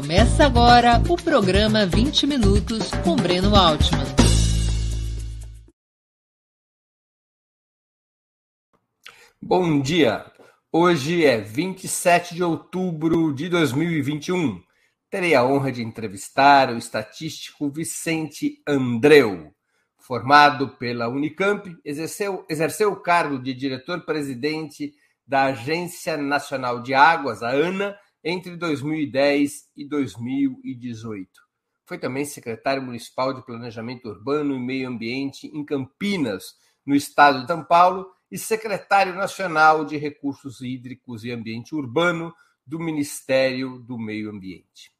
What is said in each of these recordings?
Começa agora o programa 20 Minutos com Breno Altman. Bom dia! Hoje é 27 de outubro de 2021. Terei a honra de entrevistar o estatístico Vicente Andreu. Formado pela Unicamp, exerceu, exerceu o cargo de diretor-presidente da Agência Nacional de Águas, a ANA, entre 2010 e 2018. Foi também secretário municipal de Planejamento Urbano e Meio Ambiente em Campinas, no estado de São Paulo, e secretário nacional de Recursos Hídricos e Ambiente Urbano do Ministério do Meio Ambiente.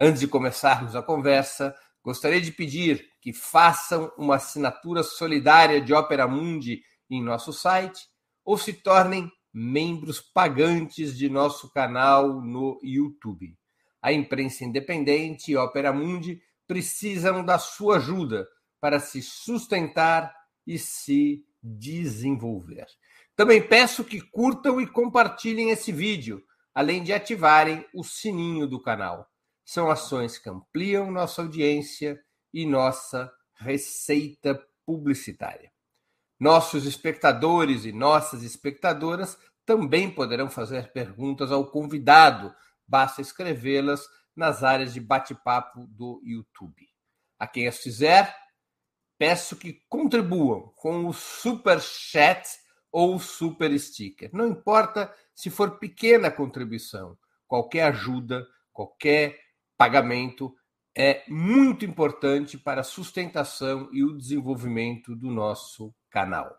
Antes de começarmos a conversa, gostaria de pedir que façam uma assinatura solidária de Opera Mundi em nosso site ou se tornem membros pagantes de nosso canal no YouTube. A imprensa independente e Opera Mundi precisam da sua ajuda para se sustentar e se desenvolver. Também peço que curtam e compartilhem esse vídeo, além de ativarem o sininho do canal. São ações que ampliam nossa audiência e nossa receita publicitária. Nossos espectadores e nossas espectadoras também poderão fazer perguntas ao convidado, basta escrevê-las nas áreas de bate-papo do YouTube. A quem as fizer, peço que contribuam com o super chat ou super sticker. Não importa se for pequena contribuição, qualquer ajuda, qualquer pagamento é muito importante para a sustentação e o desenvolvimento do nosso canal.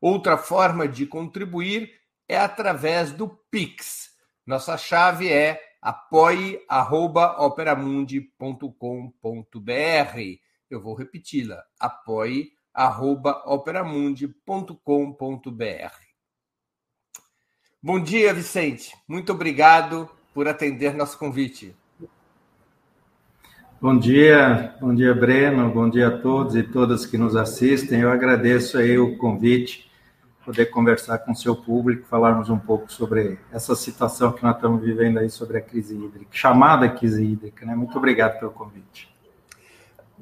Outra forma de contribuir é através do Pix. Nossa chave é apoie@operamundi.com.br. Eu vou repeti-la: apoie@operamundi.com.br. Bom dia, Vicente. Muito obrigado por atender nosso convite. Bom dia, bom dia, Breno, bom dia a todos e todas que nos assistem. Eu agradeço aí o convite, poder conversar com seu público, falarmos um pouco sobre essa situação que nós estamos vivendo aí sobre a crise hídrica, chamada crise hídrica, né? Muito obrigado pelo convite.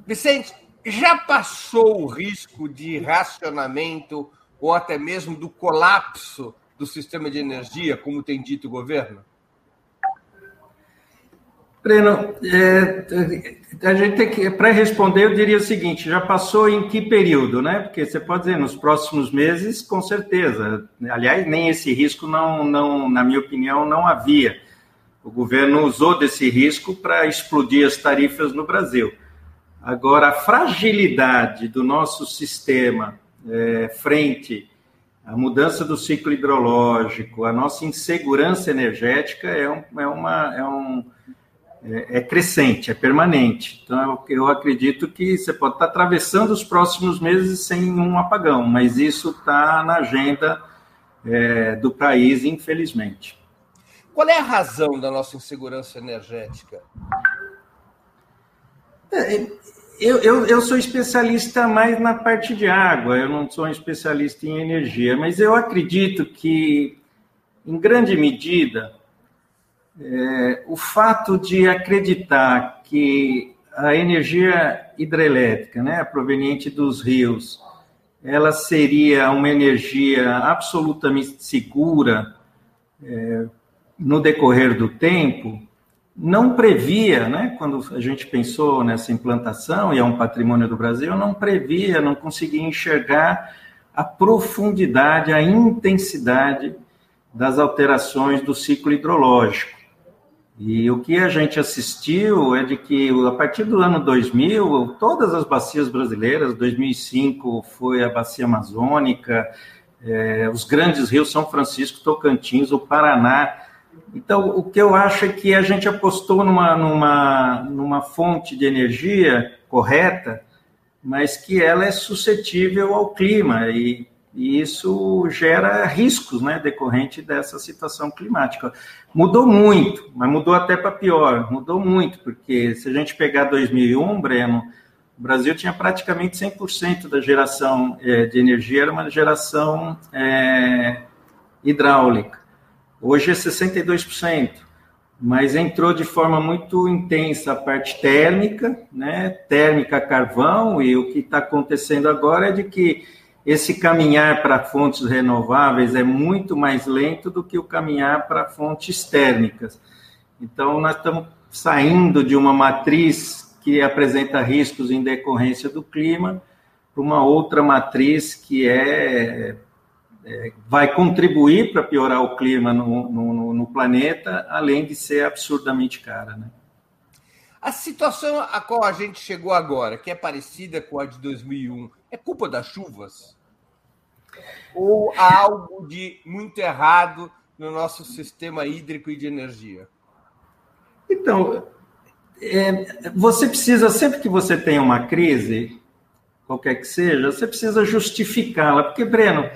Vicente, já passou o risco de racionamento ou até mesmo do colapso do sistema de energia, como tem dito o governo? Breno, é, a gente tem que, para responder, eu diria o seguinte: já passou em que período, né? Porque você pode dizer nos próximos meses, com certeza. Aliás, nem esse risco não, não, na minha opinião, não havia. O governo usou desse risco para explodir as tarifas no Brasil. Agora, a fragilidade do nosso sistema é, frente à mudança do ciclo hidrológico, a nossa insegurança energética é, um, é, uma, é um é, é, crescente, é permanente. Então, eu, eu, acredito que você pode estar atravessando os próximos meses sem um apagão, mas isso está na agenda é, do país, infelizmente. Qual é a razão da nossa insegurança energética? É, eu, eu, eu, sou especialista mais na parte de água, eu não sou um especialista em energia, mas eu acredito que, em grande medida, é, o fato de acreditar que a energia hidrelétrica, né, proveniente dos rios, ela seria uma energia absolutamente segura é, no decorrer do tempo, não previa, né, quando a gente pensou nessa implantação, e é um patrimônio do Brasil, não previa, não conseguia enxergar a profundidade, a intensidade das alterações do ciclo hidrológico. E o que a gente assistiu é de que, a partir do ano 2000, todas as bacias brasileiras, 2005 foi a bacia amazônica, é, os grandes rios São Francisco, Tocantins, o Paraná. Então, o que eu acho é que a gente apostou numa, numa, numa fonte de energia correta, mas que ela é suscetível ao clima e e isso gera riscos, né, decorrente dessa situação climática. Mudou muito, mas mudou até para pior, mudou muito, porque se a gente pegar 2001, Breno, o Brasil tinha praticamente 100% da geração é, de energia, era uma geração é, hidráulica. Hoje é 62%. mas entrou de forma muito intensa a parte térmica, né? Térmica carvão, e o que está acontecendo agora é de que esse caminhar para fontes renováveis é muito mais lento do que o caminhar para fontes térmicas. Então, nós estamos saindo de uma matriz que apresenta riscos em decorrência do clima para uma outra matriz que é é, vai contribuir para piorar o clima no, no, no, planeta, além de ser absurdamente cara. Né? A situação a qual a gente chegou agora, que é parecida com a de 2001, é culpa das chuvas? Ou há algo de muito errado no nosso sistema hídrico e de energia? Então, é, você precisa, sempre que você tem uma crise, qualquer que seja, você precisa justificá-la. Porque, Breno,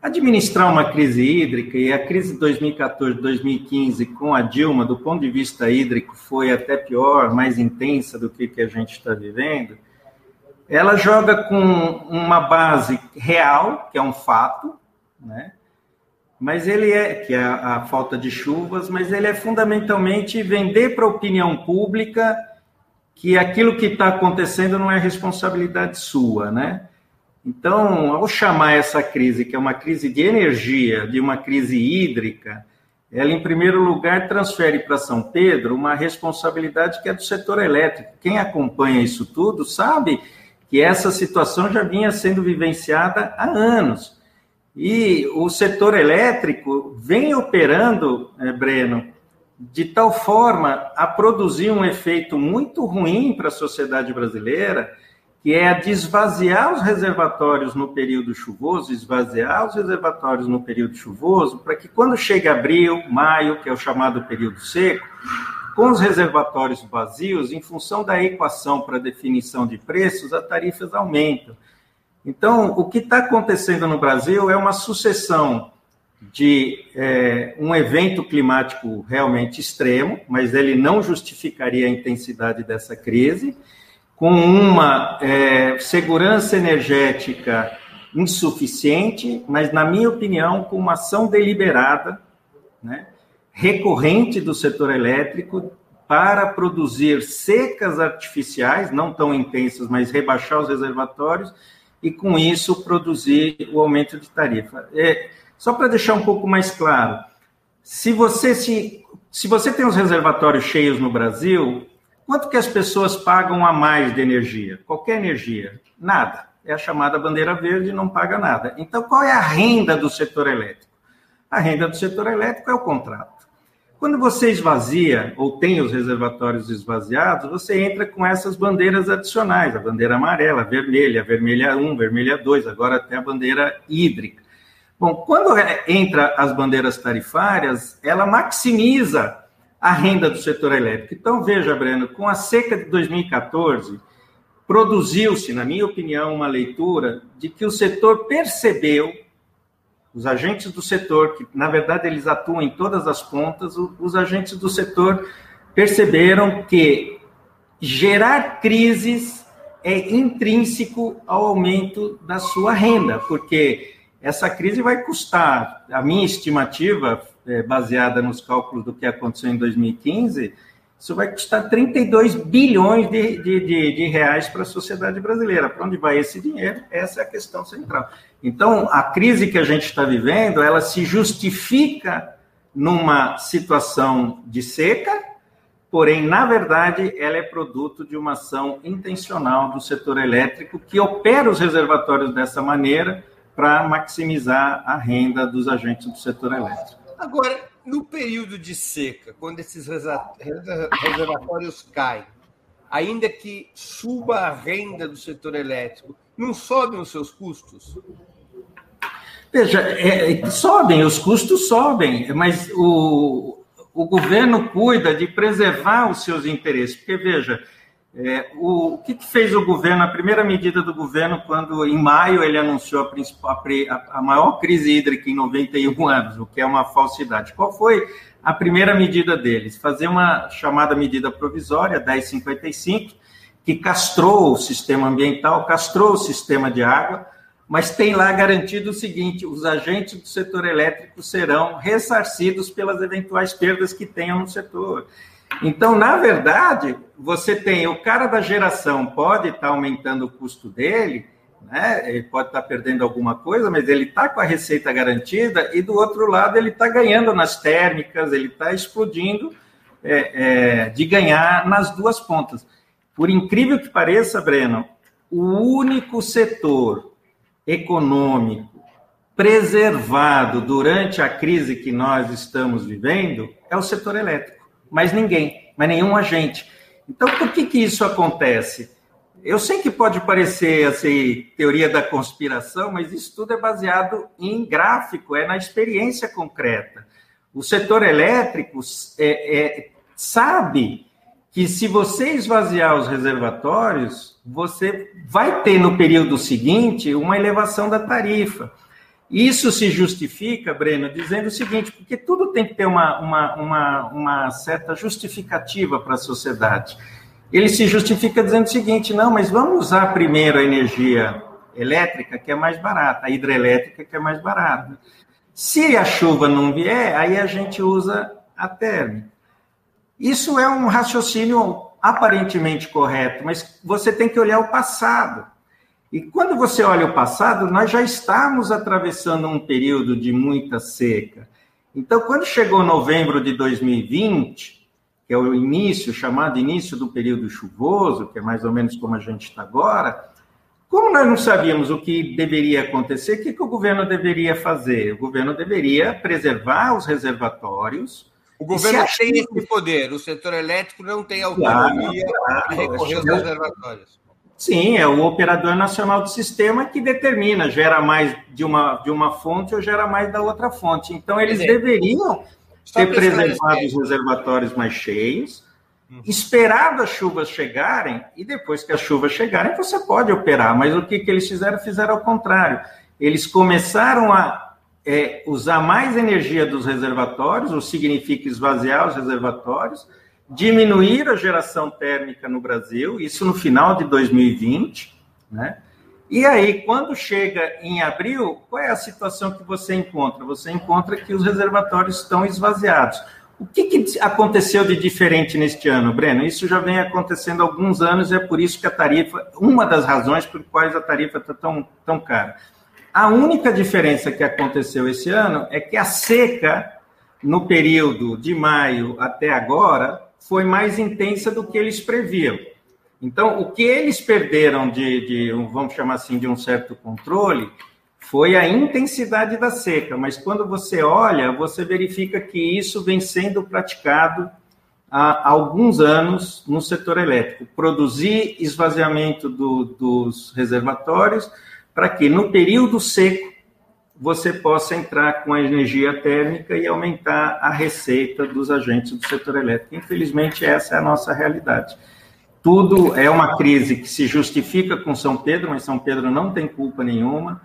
Administrar uma crise hídrica, e a crise de 2014, 2015, com a Dilma, do ponto de vista hídrico, foi até pior, mais intensa do que, que a gente está vivendo, ela joga com uma base real, que é um fato, né? mas ele é, que é a, falta de chuvas, mas ele é fundamentalmente vender para a opinião pública que aquilo que está acontecendo não é responsabilidade sua, né? Então, ao chamar essa crise, que é uma crise de energia, de uma crise hídrica, ela, em primeiro lugar, transfere para São Pedro uma responsabilidade que é do setor elétrico. Quem acompanha isso tudo sabe que essa situação já vinha sendo vivenciada há anos. E o setor elétrico vem operando, é, Breno, de tal forma a produzir um efeito muito ruim para a sociedade brasileira que é a de esvaziar os reservatórios no período chuvoso, esvaziar os reservatórios no período chuvoso, para que quando chega abril, maio, que é o chamado período seco, com os reservatórios vazios, em função da equação para definição de preços, as tarifas aumentam. Então, o que está acontecendo no Brasil é uma sucessão de é, um evento climático realmente extremo, mas ele não justificaria a intensidade dessa crise, com uma é, segurança energética insuficiente, mas, na minha opinião, com uma ação deliberada, né, recorrente do setor elétrico para produzir secas artificiais, não tão intensas, mas rebaixar os reservatórios e, com isso, produzir o aumento de tarifa. É, só para deixar um pouco mais claro, se você se, se você tem os reservatórios cheios no Brasil, Quanto que as pessoas pagam a mais de energia? Qualquer energia? Nada. É a chamada bandeira verde, não paga nada. Então, qual é a renda do setor elétrico? A renda do setor elétrico é o contrato. Quando você esvazia ou tem os reservatórios esvaziados, você entra com essas bandeiras adicionais, a bandeira amarela, vermelha, vermelha 1, vermelha 2, agora até a bandeira hídrica. Bom, quando entra as bandeiras tarifárias, ela maximiza a renda do setor elétrico. Então, veja, Breno, com a seca de 2014, produziu-se, na minha opinião, uma leitura de que o setor percebeu, os agentes do setor, que na verdade eles atuam em todas as pontas, os agentes do setor perceberam que gerar crises é intrínseco ao aumento da sua renda, porque essa crise vai custar, a minha estimativa é, baseada nos cálculos do que aconteceu em 2015, isso vai custar 32 bilhões de, de, de, de reais para a sociedade brasileira. Para onde vai esse dinheiro? Essa é a questão central. Então, a crise que a gente está vivendo, ela se justifica numa situação de seca, porém, na verdade, ela é produto de uma ação intencional do setor elétrico que opera os reservatórios dessa maneira para maximizar a renda dos agentes do setor elétrico. Agora, no período de seca, quando esses reservatórios caem, ainda que suba a renda do setor elétrico, não sobem os seus custos? Veja, é, sobem, os custos sobem, mas o, o governo cuida de preservar os seus interesses, porque, veja, é, o, o que, que, fez o governo, a primeira medida do governo, quando em maio ele anunciou a, a, a maior crise hídrica em 91 anos, o que é uma falsidade? Qual foi a primeira medida deles? Fazer uma chamada medida provisória, 1055, que castrou o sistema ambiental, castrou o sistema de água, mas tem lá garantido o seguinte: os agentes do setor elétrico serão ressarcidos pelas eventuais perdas que tenham no setor. Então, na verdade, você tem o cara da geração pode estar aumentando o custo dele, né? Ele pode estar perdendo alguma coisa, mas ele está com a receita garantida, e do outro lado ele está ganhando nas térmicas, ele está explodindo é, é, de ganhar nas duas pontas. Por incrível que pareça, Breno, o único setor econômico preservado durante a crise que nós estamos vivendo é o setor elétrico. Mas ninguém, mas nenhum agente. Então, por que, que isso acontece? Eu sei que pode parecer assim, teoria da conspiração, mas isso tudo é baseado em gráfico, é na experiência concreta. O setor elétrico é, é, sabe que se você esvaziar os reservatórios, você vai ter no período seguinte uma elevação da tarifa. Isso se justifica, Breno, dizendo o seguinte, porque tudo tem que ter uma, uma, uma, uma certa justificativa para a sociedade. Ele se justifica dizendo o seguinte, não, mas vamos usar primeiro a energia elétrica, que é mais barata, a hidrelétrica, que é mais barata. Se a chuva não vier, aí a gente usa a térmica. Isso é um raciocínio aparentemente correto, mas você tem que olhar o passado. E quando você olha o passado, nós já estamos atravessando um período de muita seca. Então, quando chegou novembro de 2020, que é o início, chamado início do período chuvoso, que é mais ou menos como a gente está agora, como nós não sabíamos o que deveria acontecer, o que, que o governo deveria fazer? O governo deveria preservar os reservatórios, o governo tem esse poder, o setor elétrico não tem autonomia claro, para recorrer aos reservatórios. Sim, é o operador nacional do sistema que determina, gera mais de uma, de uma fonte ou gera mais da outra fonte. Então, eles deveriam ter preservado os reservatórios mais cheios, uhum. esperado as chuvas chegarem, e depois que as chuvas chegarem, você pode operar. Mas o que, que eles fizeram? Fizeram ao contrário. Eles começaram a é usar mais energia dos reservatórios, o que significa esvaziar os reservatórios, diminuir a geração térmica no Brasil, isso no final de 2020, né? E aí, quando chega em abril, qual é a situação que você encontra? Você encontra que os reservatórios estão esvaziados. O que, que, aconteceu de diferente neste ano, Breno? Isso já vem acontecendo há alguns anos e é por isso que a tarifa, uma das razões por quais a tarifa está tão, tão cara. A única diferença que aconteceu esse ano é que a seca, no período de maio até agora, foi mais intensa do que eles previam. Então, o que eles perderam de, de vamos chamar assim, de um certo controle, foi a intensidade da seca. Mas quando você olha, você verifica que isso vem sendo praticado há alguns anos no setor elétrico. Produzir esvaziamento do, dos reservatórios para que no período seco você possa entrar com a energia térmica e aumentar a receita dos agentes do setor elétrico. Infelizmente, essa é a nossa realidade. Tudo é uma crise que se justifica com São Pedro, mas São Pedro não tem culpa nenhuma,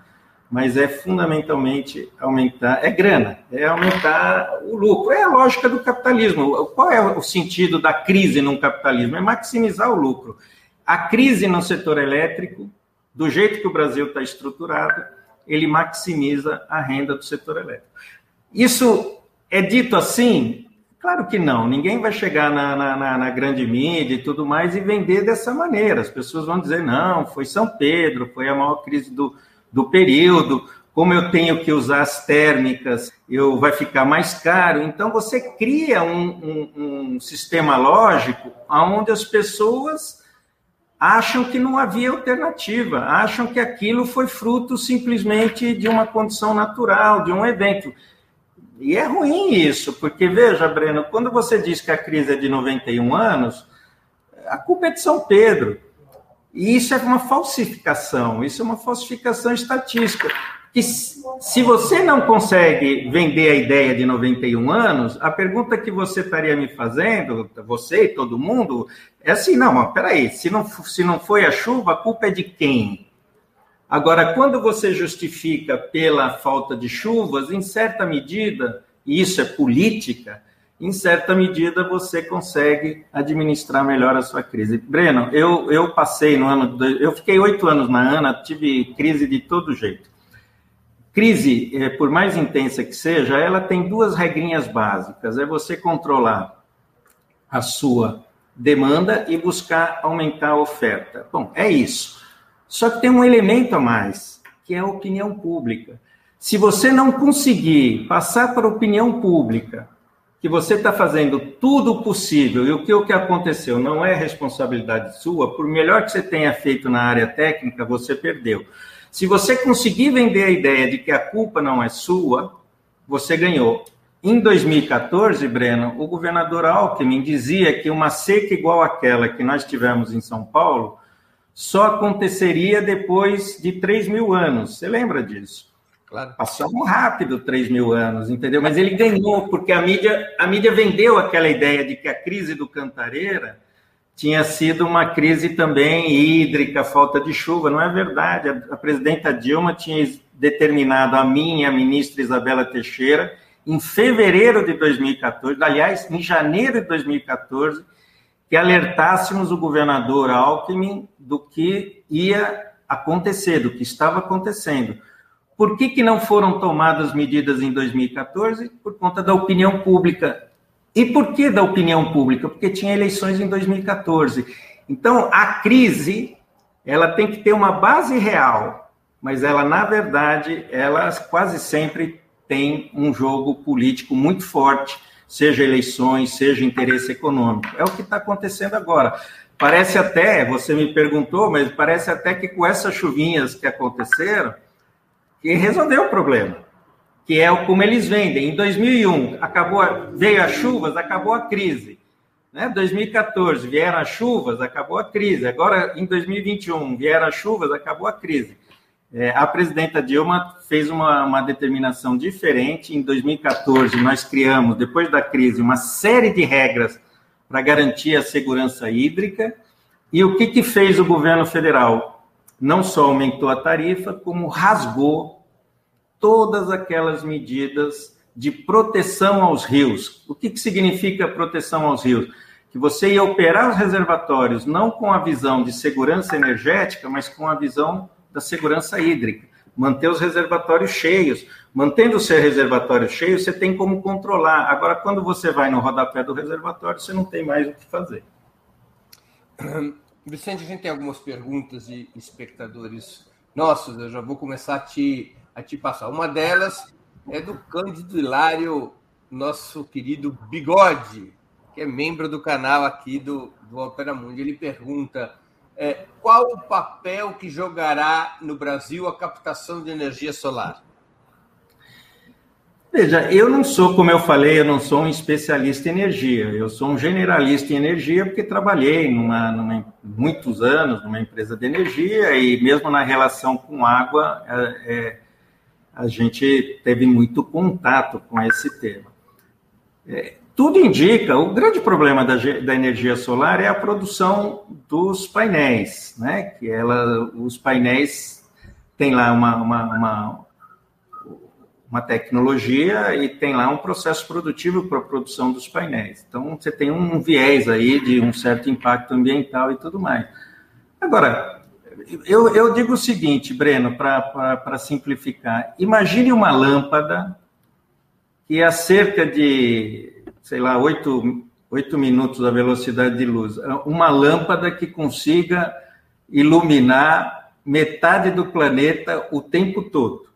mas é fundamentalmente aumentar, é grana, é aumentar o lucro. É a lógica do capitalismo. Qual é o sentido da crise no capitalismo? É maximizar o lucro. A crise no setor elétrico do jeito que o Brasil está estruturado, ele maximiza a renda do setor elétrico. Isso é dito assim? Claro que não. Ninguém vai chegar na, na, na, grande mídia e tudo mais e vender dessa maneira. As pessoas vão dizer, não, foi São Pedro, foi a maior crise do, do período, como eu tenho que usar as térmicas, eu vai ficar mais caro. Então, você cria um, um, um sistema lógico onde as pessoas acham que não havia alternativa, acham que aquilo foi fruto simplesmente de uma condição natural, de um evento. E é ruim isso, porque veja, Breno, quando você diz que a crise é de 91 anos, a culpa é de São Pedro. E isso é uma falsificação, isso é uma falsificação estatística que se você não consegue vender a ideia de 91 anos, a pergunta que você estaria me fazendo, você e todo mundo, é assim, não, mas peraí, se não, se não foi a chuva, a culpa é de quem? Agora, quando você justifica pela falta de chuvas, em certa medida, e isso é política, em certa medida você consegue administrar melhor a sua crise. Breno, eu, eu passei no ano, eu fiquei oito anos na ANA, tive crise de todo jeito. Crise, eh, por mais intensa que seja, ela tem duas regrinhas básicas: é você controlar a sua demanda e buscar aumentar a oferta. Bom, é isso. Só que tem um elemento a mais, que é a opinião pública. Se você não conseguir passar para a opinião pública que você está fazendo tudo possível e o que, o que aconteceu não é responsabilidade sua, por melhor que você tenha feito na área técnica, você perdeu. Se você conseguir vender a ideia de que a culpa não é sua, você ganhou. Em 2014, Breno, o governador Alckmin dizia que uma seca igual àquela que nós tivemos em São Paulo só aconteceria depois de 3 mil anos. Você lembra disso? Claro. Passou rápido 3 mil anos, entendeu? Mas ele ganhou, porque a mídia, a mídia vendeu aquela ideia de que a crise do Cantareira tinha sido uma crise também hídrica, falta de chuva. Não é verdade. A, presidenta Dilma tinha determinado a mim e a ministra Isabela Teixeira em fevereiro de 2014, aliás, em janeiro de 2014, que alertássemos o governador Alckmin do que ia acontecer, do que estava acontecendo. Por que, que não foram tomadas medidas em 2014? Por conta da opinião pública. E por que da opinião pública? Porque tinha eleições em 2014. Então, a crise, ela tem que ter uma base real, mas ela, na verdade, ela quase sempre tem um jogo político muito forte, seja eleições, seja interesse econômico. É o que está acontecendo agora. Parece até, você me perguntou, mas parece até que com essas chuvinhas que aconteceram, que resolveu o problema, que é como eles vendem. Em 2001, acabou, veio as chuvas, acabou a crise. Né? 2014, vieram as chuvas, acabou a crise. Agora, em 2021, vieram as chuvas, acabou a crise. É, a presidenta Dilma fez uma, uma determinação diferente. Em 2014, nós criamos, depois da crise, uma série de regras para garantir a segurança hídrica. E o que, que fez o governo federal? Não só aumentou a tarifa, como rasgou todas aquelas medidas de proteção aos rios. O que, que significa proteção aos rios? Que você ia operar os reservatórios não com a visão de segurança energética, mas com a visão da segurança hídrica, manter os reservatórios cheios. Mantendo o seu reservatório cheio, você tem como controlar. Agora, quando você vai no rodapé do reservatório, você não tem mais o que fazer. Vicente, a gente tem algumas perguntas de espectadores nossos, eu já vou começar a te, a te passar. Uma delas é do Cândido Hilário, nosso querido Bigode, que é membro do canal aqui do, do Opera Mundi. Ele pergunta é, qual o papel que jogará no Brasil a captação de energia solar? Veja, eu não sou, como eu falei, eu não sou um especialista em energia. Eu sou um generalista em energia porque trabalhei numa, numa muitos anos numa empresa de energia e mesmo na relação com água, é, é, a gente teve muito contato com esse tema. É, tudo indica, o grande problema da, da, energia solar é a produção dos painéis, né? Que ela, os painéis têm lá uma, uma, uma, uma tecnologia e tem lá um processo produtivo para a produção dos painéis. Então, você tem um viés aí de um certo impacto ambiental e tudo mais. Agora, eu, eu digo o seguinte, Breno, para simplificar: imagine uma lâmpada que a cerca de sei lá, oito, oito minutos a velocidade de luz. Uma lâmpada que consiga iluminar metade do planeta o tempo todo.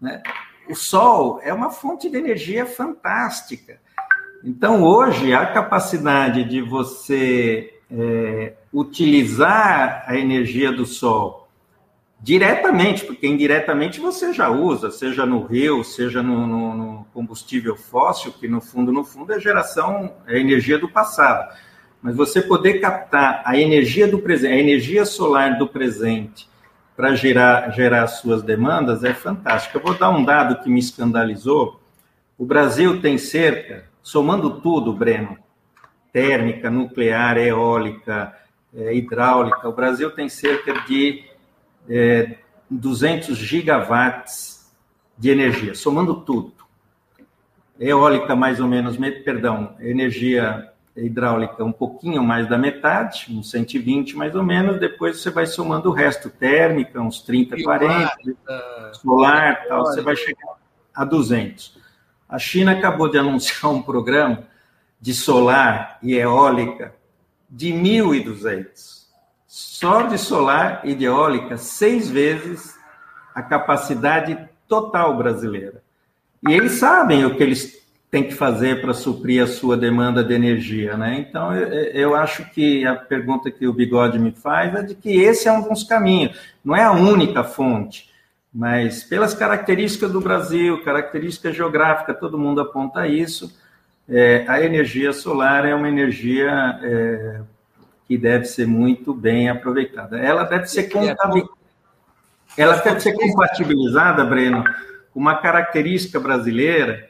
Né? O Sol é uma fonte de energia fantástica. Então, hoje, a capacidade de você é, utilizar a energia do Sol diretamente, porque indiretamente você já usa, seja no rio, seja no, no, no, combustível fóssil, que no fundo, no fundo é geração, é energia do passado. Mas você poder captar a energia do presente, a energia solar do presente para gerar, gerar suas demandas é fantástico. Eu vou dar um dado que me escandalizou. O Brasil tem cerca, somando tudo, Breno, térmica, nuclear, eólica, é, hidráulica, o Brasil tem cerca de é, 200 gigawatts de energia, somando tudo. eólica mais ou menos, perdão, energia hidráulica um pouquinho mais da metade, uns 120 mais ou menos, depois você vai somando o resto, térmica, uns 30, 40, solar, tal, você vai chegar a 200. A China acabou de anunciar um programa de solar e eólica de 1.200. Só de solar e de eólica, seis vezes a capacidade total brasileira. E eles sabem o que eles tem que fazer para suprir a sua demanda de energia, né? Então, eu, eu, acho que a pergunta que o Bigode me faz é de que esse é um dos caminhos, não é a única fonte, mas pelas características do Brasil, característica geográfica, todo mundo aponta isso, é, a energia solar é uma energia é, que deve ser muito bem aproveitada. Ela deve ser contabilizada, ela deve ser compatibilizada, Breno, com uma característica brasileira,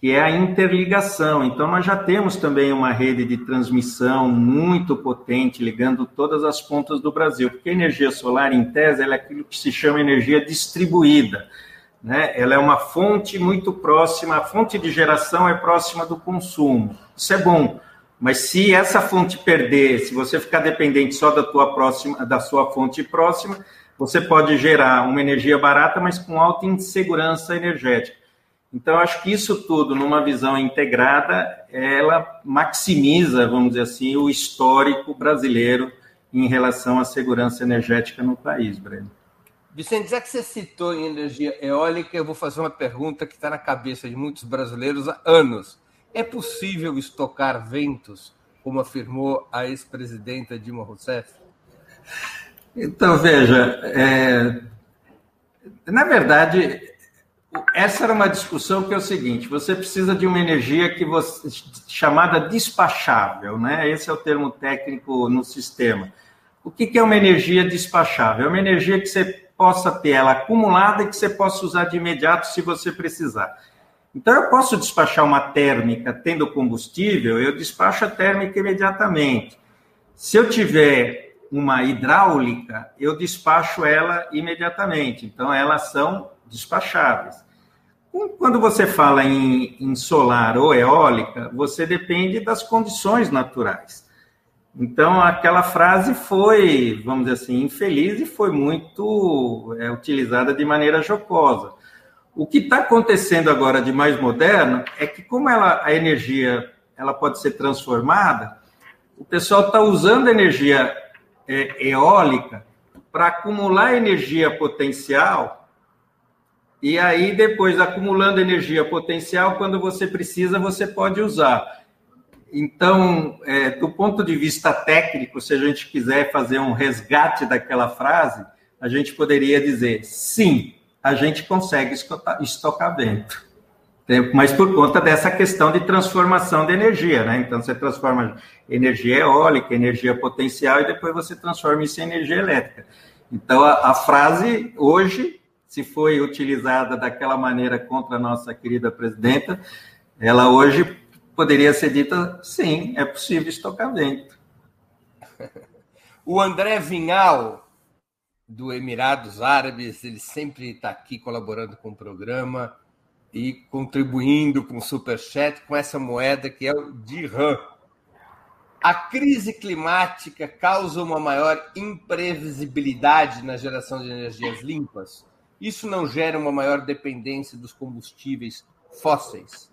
que é a interligação. Então, nós já temos também uma rede de transmissão muito potente, ligando todas as pontas do Brasil, porque a energia solar, em tese, ela é aquilo que se chama energia distribuída. Né? Ela é uma fonte muito próxima, a fonte de geração é próxima do consumo. Isso é bom. Mas se essa fonte perder, se você ficar dependente só da tua próxima, da sua fonte próxima, você pode gerar uma energia barata, mas com alta insegurança energética. Então, acho que isso tudo, numa visão integrada, ela maximiza, vamos dizer assim, o histórico brasileiro em relação à segurança energética no país, Breno. Vicente, já que você citou em energia eólica, eu vou fazer uma pergunta que está na cabeça de muitos brasileiros há anos. É possível estocar ventos, como afirmou a ex-presidenta Dilma Rousseff? Então, veja, é... na verdade, essa era uma discussão que é o seguinte: você precisa de uma energia que você, chamada despachável, né? Esse é o termo técnico no sistema. O que, é uma energia despachável? É uma energia que você possa ter ela acumulada e que você possa usar de imediato se você precisar. Então, eu posso despachar uma térmica tendo combustível, eu despacho a térmica imediatamente. Se eu tiver uma hidráulica, eu despacho ela imediatamente. Então, elas são despacháveis. Quando você fala em, em, solar ou eólica, você depende das condições naturais. Então, aquela frase foi, vamos dizer assim, infeliz e foi muito é, utilizada de maneira jocosa. O que está acontecendo agora de mais moderno é que, como ela, a energia ela pode ser transformada, o pessoal está usando energia é, eólica para acumular energia potencial e aí, depois, acumulando energia potencial, quando você precisa, você pode usar. Então, é, do ponto de vista técnico, se a gente quiser fazer um resgate daquela frase, a gente poderia dizer: sim, a gente consegue estocar, vento. Mas por conta dessa questão de transformação de energia, né? Então, você transforma energia eólica, energia potencial, e depois você transforma isso em energia elétrica. Então, a, a frase hoje se foi utilizada daquela maneira contra a nossa querida presidenta, ela hoje poderia ser dita: sim, é possível estocar vento. O André Vinhal, do Emirados Árabes, ele sempre está aqui colaborando com o programa e contribuindo com o Superchat com essa moeda que é o dirham. A crise climática causa uma maior imprevisibilidade na geração de energias limpas? Isso não gera uma maior dependência dos combustíveis fósseis?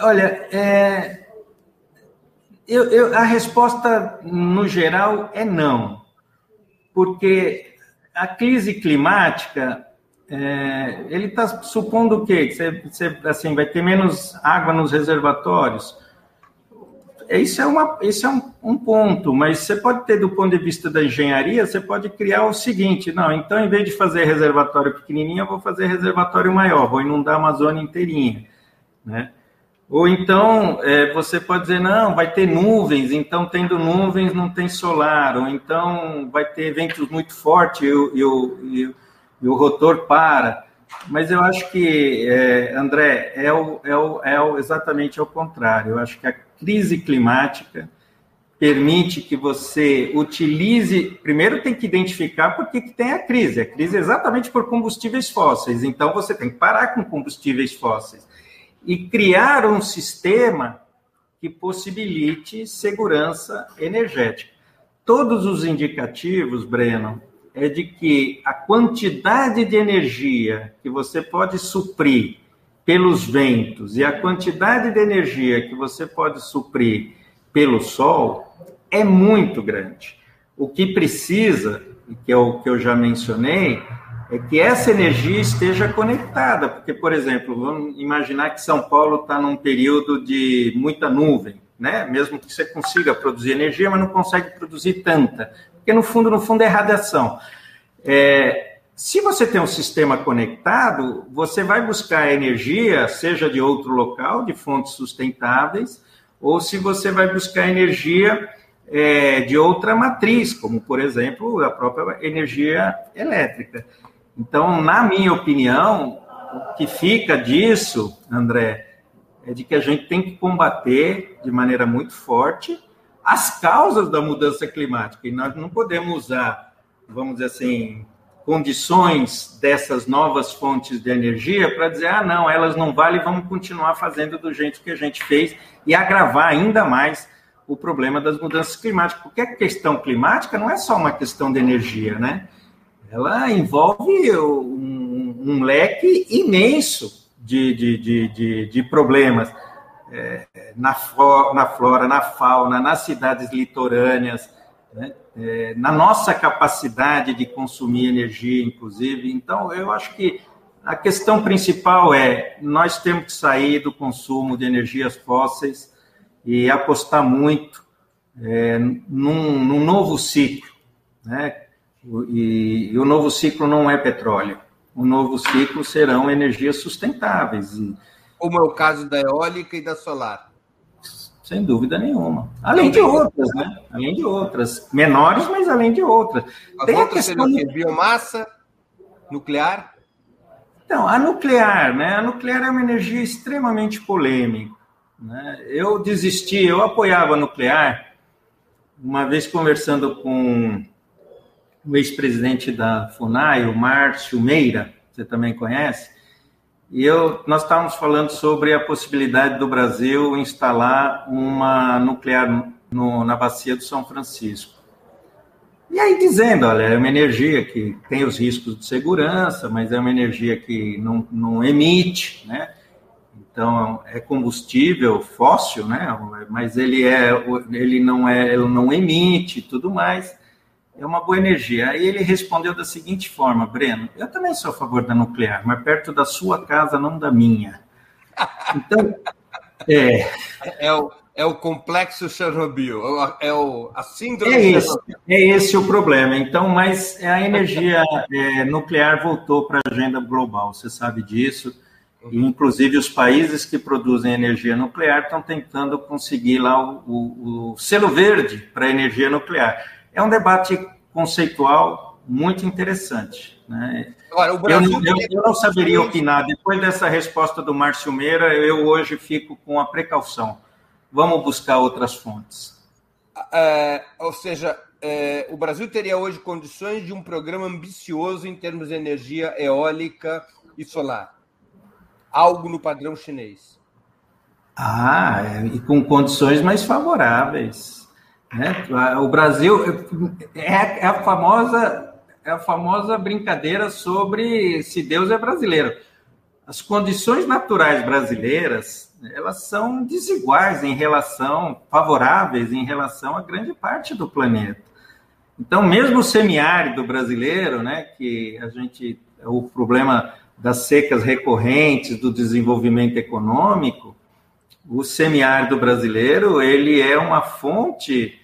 Olha, é, eu, eu, a resposta no geral é não, porque a crise climática é, ele está supondo o quê? Que você, você, assim, vai ter menos água nos reservatórios isso é, uma, isso é um, um, ponto, mas você pode ter, do ponto de vista da engenharia, você pode criar o seguinte: não, então, em vez de fazer reservatório pequenininho, eu vou fazer reservatório maior, vou inundar a Amazônia inteirinha, né? Ou então, é, você pode dizer, não, vai ter nuvens, então, tendo nuvens, não tem solar, ou então, vai ter ventos muito fortes e o, e e o rotor para. Mas eu acho que, é, André, é, o, é, o, é o, exatamente ao contrário. Eu acho que a crise climática permite que você utilize. Primeiro, tem que identificar por que, que tem a crise. A crise é exatamente por combustíveis fósseis. Então, você tem que parar com combustíveis fósseis e criar um sistema que possibilite segurança energética. Todos os indicativos, Breno, é de que a quantidade de energia que você pode suprir pelos ventos e a quantidade de energia que você pode suprir pelo sol é muito grande. O que precisa, que é o que eu já mencionei, é que essa energia esteja conectada, porque, por exemplo, vamos imaginar que São Paulo está num período de muita nuvem, né? Mesmo que você consiga produzir energia, mas não consegue produzir tanta, porque no fundo, no fundo é radiação. É, se você tem um sistema conectado, você vai buscar energia, seja de outro local, de fontes sustentáveis, ou se você vai buscar energia é, de outra matriz, como, por exemplo, a própria energia elétrica. Então, na minha opinião, o que fica disso, André, é de que a gente tem que combater de maneira muito forte as causas da mudança climática. E nós não podemos usar, vamos dizer assim, condições dessas novas fontes de energia para dizer, ah, não, elas não valem, vamos continuar fazendo do jeito que a gente fez e agravar ainda mais o problema das mudanças climáticas. Porque a questão climática não é só uma questão de energia, né? Ela envolve um, um leque imenso de, de, de, de, de problemas é, na, flora, na flora, na fauna, nas cidades litorâneas, né? é, na nossa capacidade de consumir energia, inclusive. Então, eu acho que a questão principal é nós temos que sair do consumo de energias fósseis e apostar muito é, num, num novo ciclo, né? E, e, o novo ciclo não é petróleo. O novo ciclo serão energias sustentáveis. E, Como é o caso da eólica e da solar. Sem dúvida nenhuma. Além de outras, né? Além de outras. Menores, mas além de outras. As Tem outras a questão de biomassa, nuclear? Então, a nuclear, né? A nuclear é uma energia extremamente polêmica. Né? Eu desisti, eu apoiava a nuclear, uma vez conversando com o ex-presidente da FUNAI, o Márcio Meira, você também conhece, e eu, nós estávamos falando sobre a possibilidade do Brasil instalar uma nuclear no, na bacia do São Francisco. E aí dizendo, olha, é uma energia que tem os riscos de segurança, mas é uma energia que não, não emite, né? Então é combustível fóssil, né? Mas ele é, ele não é, ele não emite, tudo mais é uma boa energia. Aí ele respondeu da seguinte forma, Breno, eu também sou a favor da nuclear, mas perto da sua casa, não da minha. Então, é... É o, é o complexo Chernobyl, é o, a síndrome é esse, é esse o problema. Então, mas a energia é, nuclear voltou para a agenda global, você sabe disso. E, inclusive, os países que produzem energia nuclear estão tentando conseguir lá o, o, o selo verde para a energia nuclear é um debate conceitual muito interessante. Né? Agora, Brasil eu, eu, eu, não saberia opinar. Depois dessa resposta do Márcio Meira, eu hoje fico com a precaução. Vamos buscar outras fontes. É, ou seja, é, o Brasil teria hoje condições de um programa ambicioso em termos de energia eólica e solar. Algo no padrão chinês. Ah, é, e com condições mais favoráveis. Né? O Brasil é, é, a famosa é a famosa brincadeira sobre se Deus é brasileiro. As condições naturais brasileiras elas são desiguais em relação favoráveis em relação a grande parte do planeta. Então, mesmo o semiárido brasileiro, né, que a gente o problema das secas recorrentes, do desenvolvimento econômico, o semiárido brasileiro ele é uma fonte,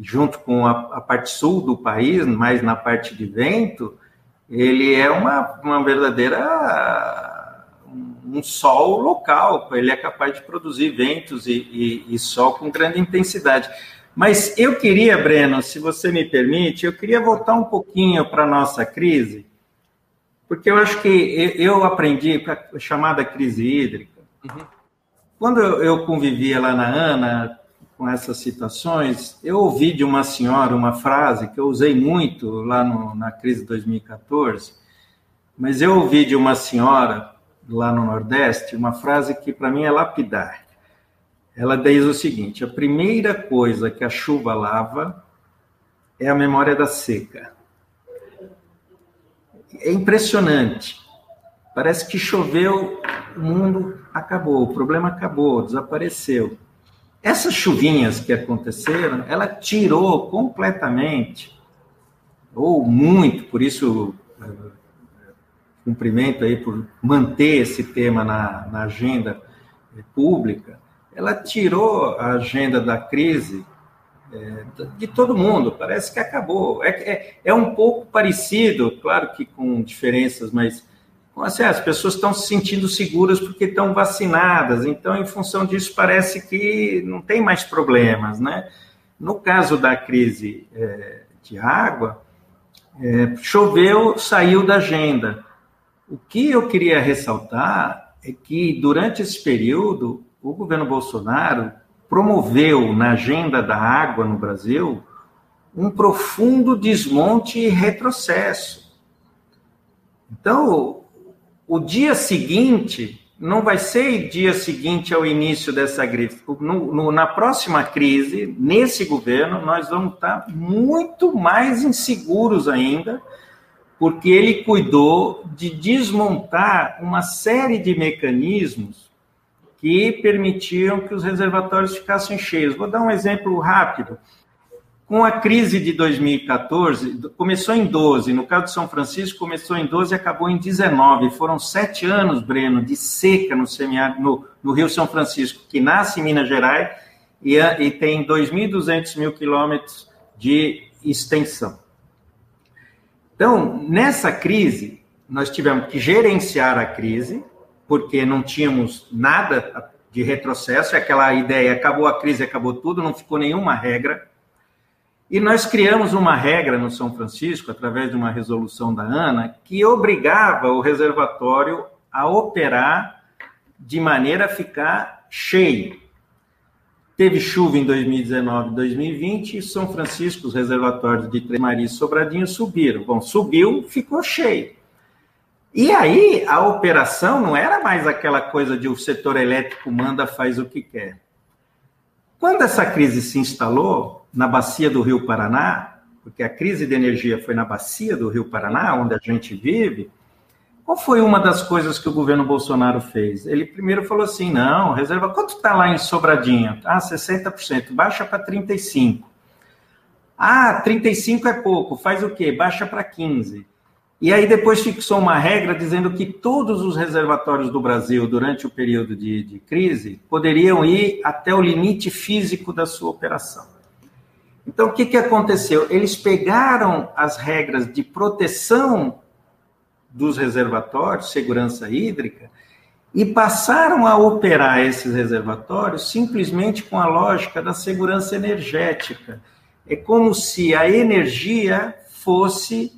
junto com a, a, parte sul do país, mais na parte de vento, ele é uma, uma verdadeira um sol local, ele é capaz de produzir ventos e, e, e sol com grande intensidade. Mas eu queria, Breno, se você me permite, eu queria voltar um pouquinho para a nossa crise, porque eu acho que eu aprendi a chamada crise hídrica. Uhum quando eu, convivia lá na ANA, com essas citações, eu ouvi de uma senhora uma frase que eu usei muito lá no, na crise de 2014, mas eu ouvi de uma senhora lá no Nordeste uma frase que para mim é lapidar. Ela diz o seguinte: a primeira coisa que a chuva lava é a memória da seca. É impressionante. Parece que choveu, o mundo acabou, o problema acabou, desapareceu. Essas chuvinhas que aconteceram, ela tirou completamente, ou muito, por isso cumprimento aí por manter esse tema na, na agenda pública, ela tirou a agenda da crise é, de todo mundo, parece que acabou. É, é, é, um pouco parecido, claro que com diferenças, mas assim, as pessoas estão se sentindo seguras porque estão vacinadas, então, em função disso, parece que não tem mais problemas, né? No caso da crise é, de água, é, choveu, saiu da agenda. O que eu queria ressaltar é que, durante esse período, o governo Bolsonaro promoveu na agenda da água no Brasil um profundo desmonte e retrocesso. Então, o dia seguinte não vai ser dia seguinte ao início dessa crise. No, no, na próxima crise, nesse governo, nós vamos estar muito mais inseguros ainda, porque ele cuidou de desmontar uma série de mecanismos que permitiam que os reservatórios ficassem cheios. Vou dar um exemplo rápido. Com a crise de 2014, começou em 12, no caso de São Francisco, começou em 12 e acabou em 19. Foram sete anos, Breno, de seca no, no, no Rio São Francisco, que nasce em Minas Gerais e, e tem 2.200 mil quilômetros de extensão. Então, nessa crise, nós tivemos que gerenciar a crise, porque não tínhamos nada de retrocesso, é aquela ideia, acabou a crise, acabou tudo, não ficou nenhuma regra. E nós criamos uma regra no São Francisco, através de uma resolução da ANA, que obrigava o reservatório a operar de maneira a ficar cheio. Teve chuva em 2019 e 2020, e São Francisco, os reservatórios de Três Marias e Sobradinho subiram. Bom, subiu, ficou cheio. E aí a operação não era mais aquela coisa de o setor elétrico manda, faz o que quer. Quando essa crise se instalou, na bacia do Rio Paraná, porque a crise de energia foi na bacia do Rio Paraná, onde a gente vive, qual foi uma das coisas que o governo Bolsonaro fez? Ele primeiro falou assim: não, reserva, quanto está lá em Sobradinho? Ah, 60%, baixa para 35%. Ah, 35 é pouco, faz o quê? Baixa para 15%. E aí depois fixou uma regra dizendo que todos os reservatórios do Brasil, durante o período de, de crise, poderiam ir até o limite físico da sua operação. Então, o que, que aconteceu? Eles pegaram as regras de proteção dos reservatórios, segurança hídrica, e passaram a operar esses reservatórios simplesmente com a lógica da segurança energética. É como se a energia fosse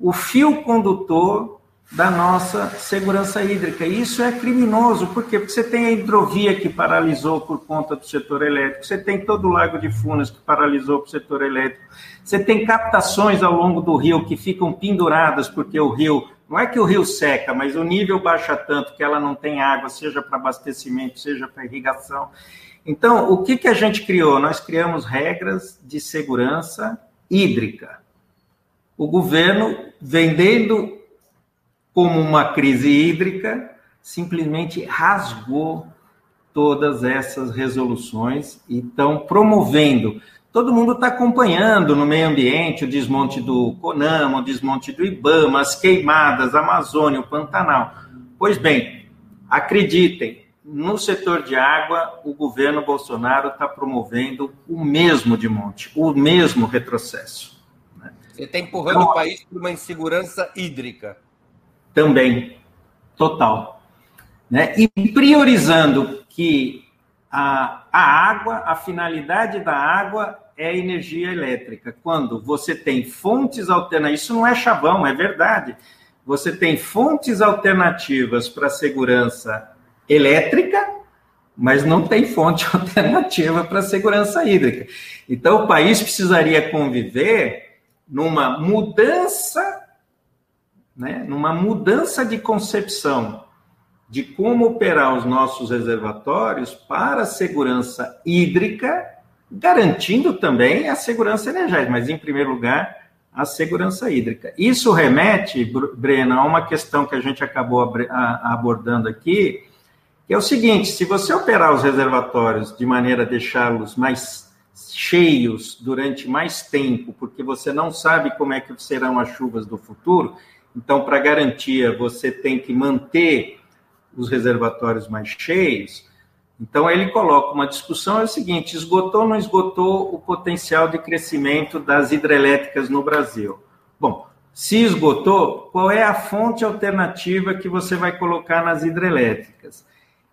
o fio condutor da nossa segurança hídrica. Isso é criminoso, por quê? Porque você tem a hidrovia que paralisou por conta do setor elétrico, você tem todo o Lago de Funas que paralisou para o setor elétrico, você tem captações ao longo do rio que ficam penduradas porque o rio, não é que o rio seca, mas o nível baixa tanto que ela não tem água, seja para abastecimento, seja para irrigação. Então, o que, que a gente criou? Nós criamos regras de segurança hídrica. O governo vendendo como uma crise hídrica, simplesmente rasgou todas essas resoluções e estão promovendo. Todo mundo está acompanhando no meio ambiente o desmonte do CONAMA, o desmonte do IBAMA, as queimadas, a Amazônia, o Pantanal. Pois bem, acreditem, no setor de água, o governo Bolsonaro está promovendo o mesmo de monte, o mesmo retrocesso. Né? Você está empurrando então, o país para uma insegurança hídrica. Também, total. Né? E priorizando que a, a água, a finalidade da água é energia elétrica. Quando você tem fontes alternativas, isso não é chavão, é verdade. Você tem fontes alternativas para segurança elétrica, mas não tem fonte alternativa para segurança hídrica. Então, o país precisaria conviver numa mudança, né, numa mudança de concepção de como operar os nossos reservatórios para a segurança hídrica, garantindo também a segurança energética, mas em primeiro lugar a segurança hídrica. Isso remete, Breno, a uma questão que a gente acabou abordando aqui, que é o seguinte: se você operar os reservatórios de maneira a deixá-los mais cheios durante mais tempo, porque você não sabe como é que serão as chuvas do futuro, então, para garantia, você tem que manter os reservatórios mais cheios. Então, ele coloca uma discussão: é o seguinte, esgotou ou não esgotou o potencial de crescimento das hidrelétricas no Brasil? Bom, se esgotou, qual é a fonte alternativa que você vai colocar nas hidrelétricas?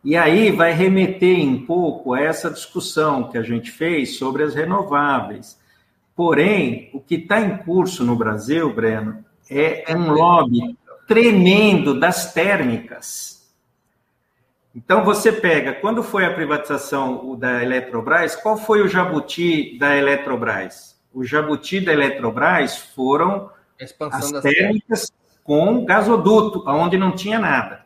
E aí vai remeter um pouco a essa discussão que a gente fez sobre as renováveis. Porém, o que está em curso no Brasil, Breno, é um lobby tremendo das térmicas. Então você pega, quando foi a privatização da Eletrobras, qual foi o jabuti da Eletrobras? O jabuti da Eletrobras foram as térmicas com gasoduto, onde não tinha nada.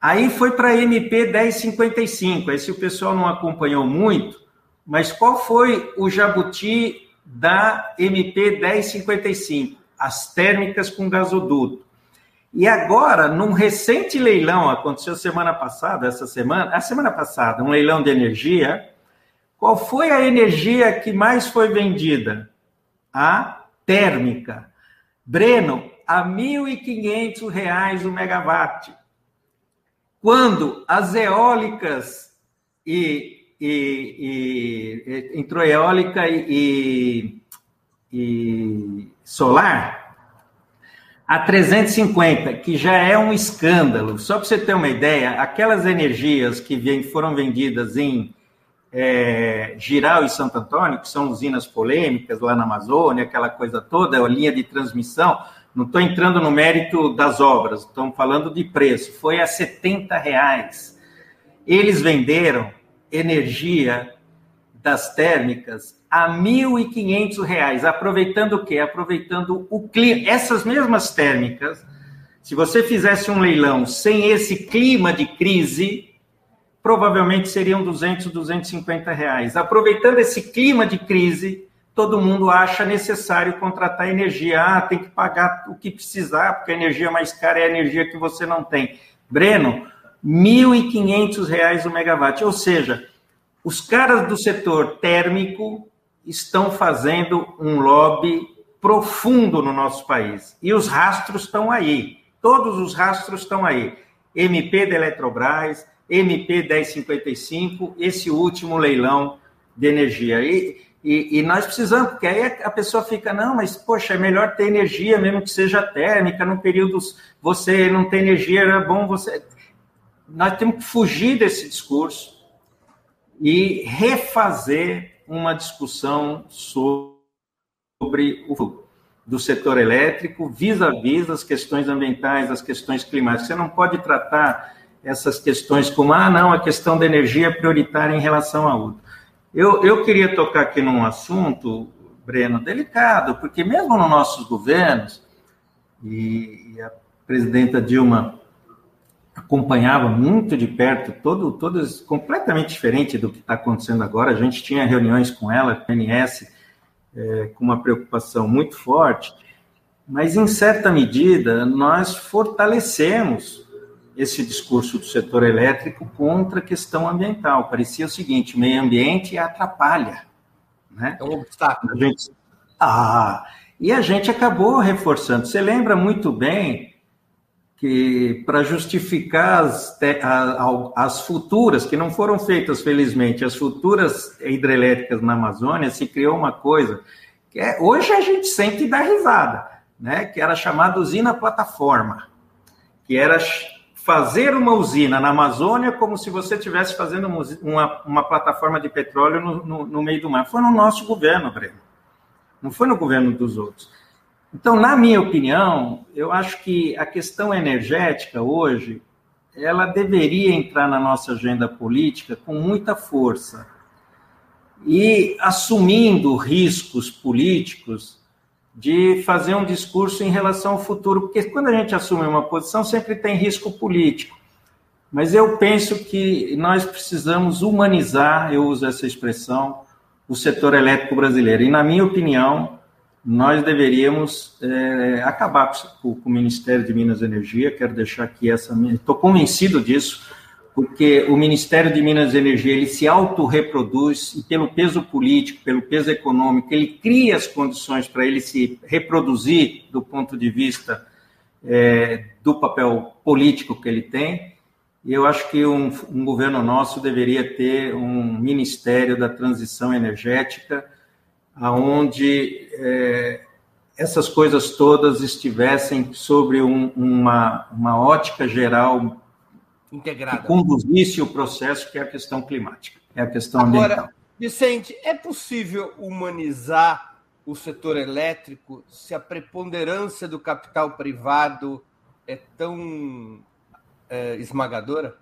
Aí foi para a MP 1055. Esse o pessoal não acompanhou muito, mas qual foi o jabuti da MP 1055? As térmicas com gasoduto. E agora, num recente leilão, aconteceu semana passada, essa semana, a semana passada, um leilão de energia, qual foi a energia que mais foi vendida? A térmica. Breno, a R$ 1.500 o megawatt. Quando as eólicas e, e, e entrou eólica e, e solar, a 350, que já é um escândalo. Só para você ter uma ideia, aquelas energias que foram vendidas em é, Giral e Santo Antônio, que são usinas polêmicas lá na Amazônia, aquela coisa toda, a linha de transmissão, não estou entrando no mérito das obras, estamos falando de preço, foi a 70 reais. Eles venderam energia das térmicas a R$ 1.500, aproveitando o quê? Aproveitando o clima. Essas mesmas térmicas, se você fizesse um leilão sem esse clima de crise, provavelmente seriam 200, 250 reais. Aproveitando esse clima de crise, todo mundo acha necessário contratar energia. Ah, tem que pagar o que precisar, porque a energia mais cara é a energia que você não tem. Breno, R$ 1.500 o megawatt. Ou seja, os caras do setor térmico estão fazendo um lobby profundo no nosso país. E os rastros estão aí. Todos os rastros estão aí. MP da Eletrobras, MP 1055, esse último leilão de energia. E, e, e, nós precisamos, porque aí a pessoa fica, não, mas poxa, é melhor ter energia, mesmo que seja térmica, num período você não tem energia, é bom você. Nós temos que fugir desse discurso e refazer uma discussão sobre o do setor elétrico vis-à-vis as questões ambientais, as questões climáticas. Você não pode tratar essas questões como, ah, não, a questão da energia é prioritária em relação a outra. Eu, eu queria tocar aqui num assunto, Breno, delicado, porque mesmo nos nossos governos, e, e a presidenta Dilma acompanhava muito de perto, todo, todas completamente diferente do que está acontecendo agora. A gente tinha reuniões com ela, com a NS, é, com uma preocupação muito forte, mas em certa medida nós fortalecemos esse discurso do setor elétrico contra a questão ambiental. Parecia o seguinte: o meio ambiente atrapalha. Né? É um obstáculo. A gente... Ah, e a gente acabou reforçando. Você lembra muito bem que para justificar as, as futuras, que não foram feitas, felizmente, as futuras hidrelétricas na Amazônia, se criou uma coisa que é, hoje a gente sente dar risada, né? que era chamada usina plataforma, que era fazer uma usina na Amazônia como se você estivesse fazendo uma, uma plataforma de petróleo no, no, no meio do mar. Foi no nosso governo, Breno. Não foi no governo dos outros. Então, na minha opinião, eu acho que a questão energética hoje ela deveria entrar na nossa agenda política com muita força e assumindo riscos políticos de fazer um discurso em relação ao futuro, porque quando a gente assume uma posição sempre tem risco político. Mas eu penso que nós precisamos humanizar, eu uso essa expressão, o setor elétrico brasileiro. E, na minha opinião, nós deveríamos é, acabar com, com, o Ministério de Minas e Energia. Quero deixar aqui essa. Estou convencido disso, porque o Ministério de Minas e Energia ele se autorreproduz e, pelo peso político, pelo peso econômico, ele cria as condições para ele se reproduzir do ponto de vista é, do papel político que ele tem. E eu acho que um, um, governo nosso deveria ter um Ministério da Transição Energética, aonde é, essas coisas todas estivessem sobre um, uma, uma ótica geral integrada que conduzisse o processo que é a questão climática, é a questão Agora, ambiental. Vicente, é possível humanizar o setor elétrico se a preponderância do capital privado é tão é, esmagadora?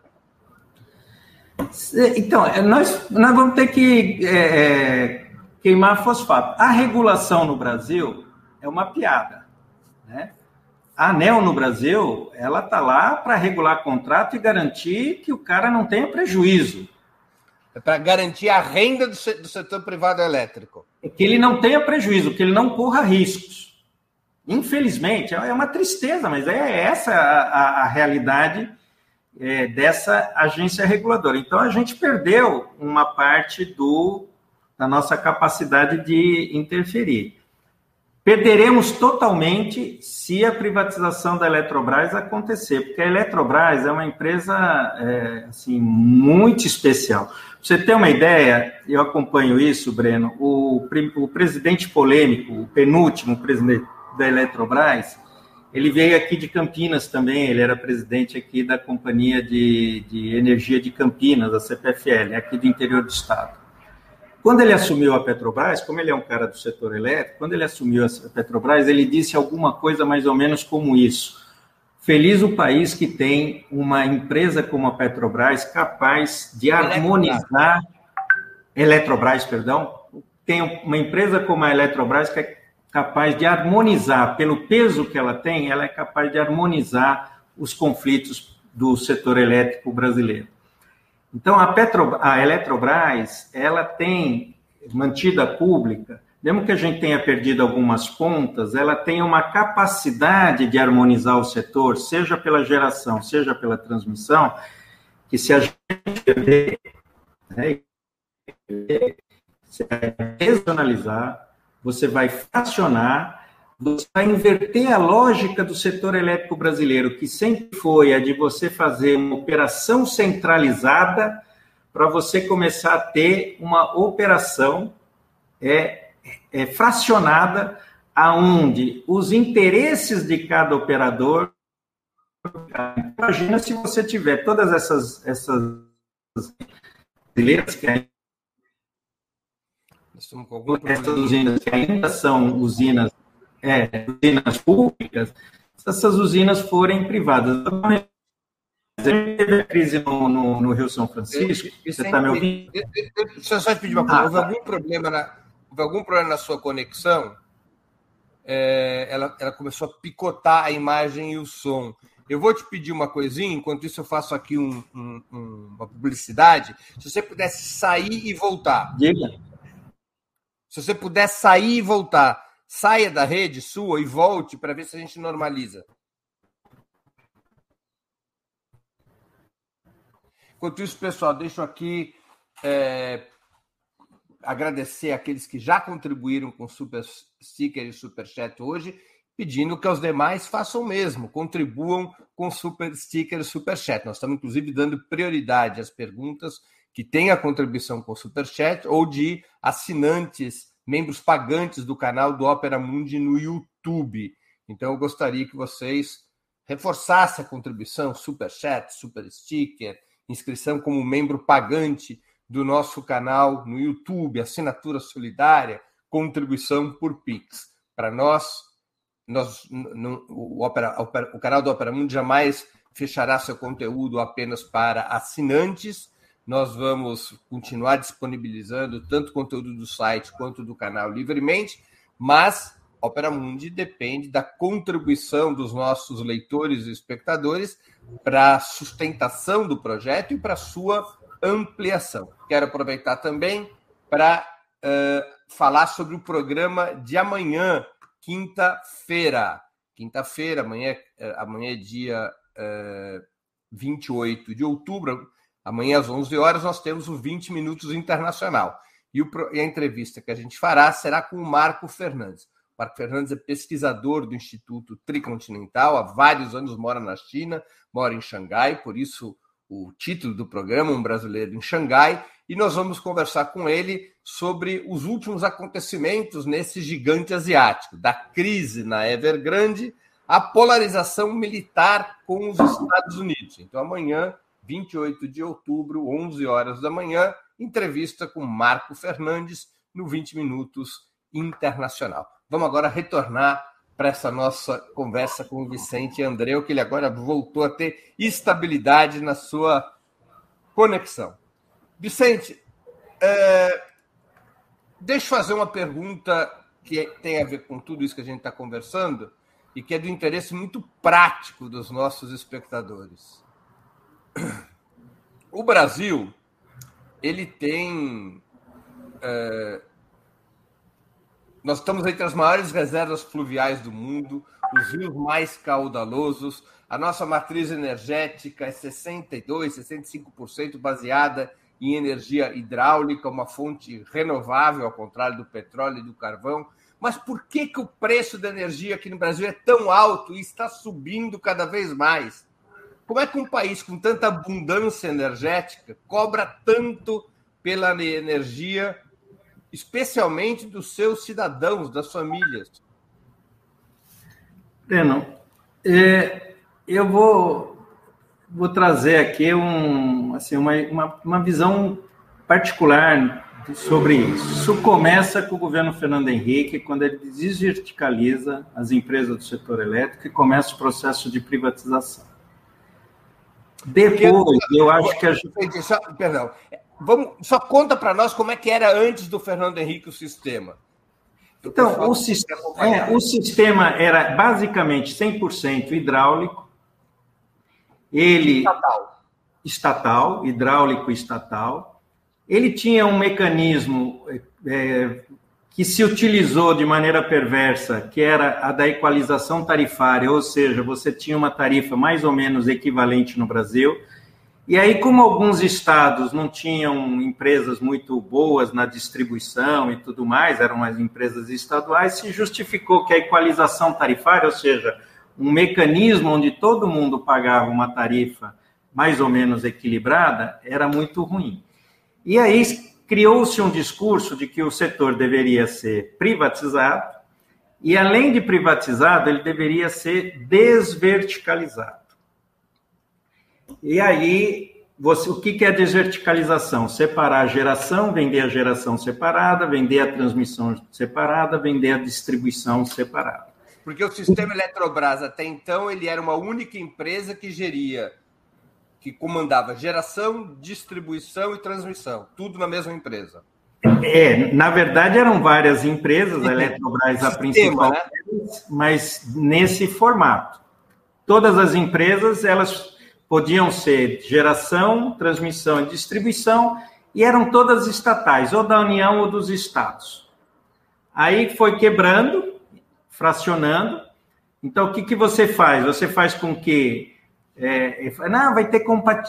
Então, nós, nós vamos ter que é, é, queimar fosfato. A regulação no Brasil é uma piada. Né? A ANEL no Brasil, ela está lá para regular contrato e garantir que o cara não tenha prejuízo. É para garantir a renda do setor privado elétrico. É que ele não tenha prejuízo, que ele não corra riscos. Infelizmente, é uma tristeza, mas é essa a, a, a realidade é, dessa agência reguladora. Então, a gente perdeu uma parte do, da nossa capacidade de interferir. Perderemos totalmente se a privatização da Eletrobras acontecer, porque a Eletrobras é uma empresa é, assim muito especial. Pra você ter uma ideia, eu acompanho isso, Breno. O, o presidente polêmico, o penúltimo presidente da Eletrobras, ele veio aqui de Campinas também, ele era presidente aqui da Companhia de, de Energia de Campinas, a CPFL, aqui do interior do estado. Quando ele assumiu a Petrobras, como ele é um cara do setor elétrico, quando ele assumiu a Petrobras, ele disse alguma coisa mais ou menos como isso. Feliz o país que tem uma empresa como a Petrobras capaz de harmonizar Eletrobras, perdão, tem uma empresa como a Eletrobras que é capaz de harmonizar, pelo peso que ela tem, ela é capaz de harmonizar os conflitos do setor elétrico brasileiro. Então, a, Petro, a Eletrobras, ela tem mantida pública, mesmo que a gente tenha perdido algumas pontas, ela tem uma capacidade de harmonizar o setor, seja pela geração, seja pela transmissão, que se a gente né, se regionalizar, você vai fracionar, você vai inverter a lógica do setor elétrico brasileiro, que sempre foi a de você fazer uma operação centralizada para você começar a ter uma operação é, é, fracionada, aonde os interesses de cada operador. Imagina se você tiver todas essas, essas brasileiras que algum Essas usinas que ainda são usinas, é, usinas públicas, se essas usinas forem privadas. Teve a crise no, no, no, Rio São Francisco. Você está me ouvindo? Deixa eu só te pedir uma coisa. Ah, houve, tá. algum problema na, houve algum problema na sua conexão? É, ela, ela começou a picotar a imagem e o som. Eu vou te pedir uma coisinha, enquanto isso eu faço aqui um, um, uma publicidade. Se você pudesse sair e voltar. Diga. Se você puder sair e voltar, saia da rede sua e volte para ver se a gente normaliza. Enquanto isso, pessoal, deixo aqui é, agradecer aqueles que já contribuíram com Super Sticker e Super Chat hoje, pedindo que os demais façam o mesmo, contribuam com Super Sticker e Super Chat. Nós estamos, inclusive, dando prioridade às perguntas que tem a contribuição com o Superchat ou de assinantes, membros pagantes do canal do Opera Mundi no YouTube. Então eu gostaria que vocês reforçassem a contribuição, Superchat, Super Sticker, inscrição como membro pagante do nosso canal no YouTube, assinatura solidária, contribuição por Pix. Para nós, nós o, Opera, o canal do Opera Mundi jamais fechará seu conteúdo apenas para assinantes. Nós vamos continuar disponibilizando tanto conteúdo do site quanto do canal livremente, mas Opera Mundi depende da contribuição dos nossos leitores e espectadores para a sustentação do projeto e para sua ampliação. Quero aproveitar também para uh, falar sobre o programa de amanhã, quinta-feira. Quinta-feira, amanhã, eh, amanhã é dia uh, 28 de outubro, amanhã às 11 horas, nós temos o 20 Minutos Internacional. E, o, e a entrevista que a gente fará será com o Marco Fernandes. Marco Fernandes é pesquisador do Instituto Tricontinental, há vários anos mora na China, mora em Xangai, por isso o título do programa, Um Brasileiro em Xangai, e nós vamos conversar com ele sobre os últimos acontecimentos nesse gigante asiático, da crise na Evergrande à polarização militar com os Estados Unidos. Então, amanhã, 28 de outubro, 11 horas da manhã, entrevista com Marco Fernandes no 20 Minutos Internacional. Vamos agora retornar para essa nossa conversa com o Vicente Andreu, que ele agora voltou a ter estabilidade na sua conexão. Vicente, é, deixa eu fazer uma pergunta que tem a ver com tudo isso que a gente está conversando e que é do interesse muito prático dos nossos espectadores. O Brasil, ele tem é, nós estamos entre as maiores reservas fluviais do mundo, os rios mais caudalosos. A nossa matriz energética é 62, 65% baseada em energia hidráulica, uma fonte renovável, ao contrário do petróleo e do carvão. Mas por que, que o preço da energia aqui no Brasil é tão alto e está subindo cada vez mais? Como é que um país com tanta abundância energética cobra tanto pela energia especialmente dos seus cidadãos, das famílias? Breno, é, eu vou, vou trazer aqui um, assim, uma, uma, uma visão particular sobre isso. Isso começa com o governo Fernando Henrique, quando ele desverticaliza as empresas do setor elétrico e começa o processo de privatização. Depois, eu acho que a gente. Perdão, Vamos, só conta para nós como é que era antes do Fernando Henrique o sistema. Então, o, sistema, é, o sistema era basicamente 100% hidráulico, ele estatal. estatal, hidráulico estatal. Ele tinha um mecanismo é, que se utilizou de maneira perversa, que era a da equalização tarifária, ou seja, você tinha uma tarifa mais ou menos equivalente no Brasil, e aí, como alguns estados não tinham empresas muito boas na distribuição e tudo mais, eram as empresas estaduais, se justificou que a equalização tarifária, ou seja, um mecanismo onde todo mundo pagava uma tarifa mais ou menos equilibrada, era muito ruim. E aí criou-se um discurso de que o setor deveria ser privatizado, e além de privatizado, ele deveria ser desverticalizado. E aí, você, o que é desverticalização? Separar a geração, vender a geração separada, vender a transmissão separada, vender a distribuição separada. Porque o sistema Eletrobras, até então, ele era uma única empresa que geria, que comandava geração, distribuição e transmissão, tudo na mesma empresa. É, na verdade eram várias empresas, a Eletrobras a principal, né? mas nesse formato. Todas as empresas, elas podiam ser geração, transmissão e distribuição, e eram todas estatais, ou da União ou dos estados. Aí foi quebrando, fracionando. Então, o que, que você faz? Você faz com que. É, não, vai ter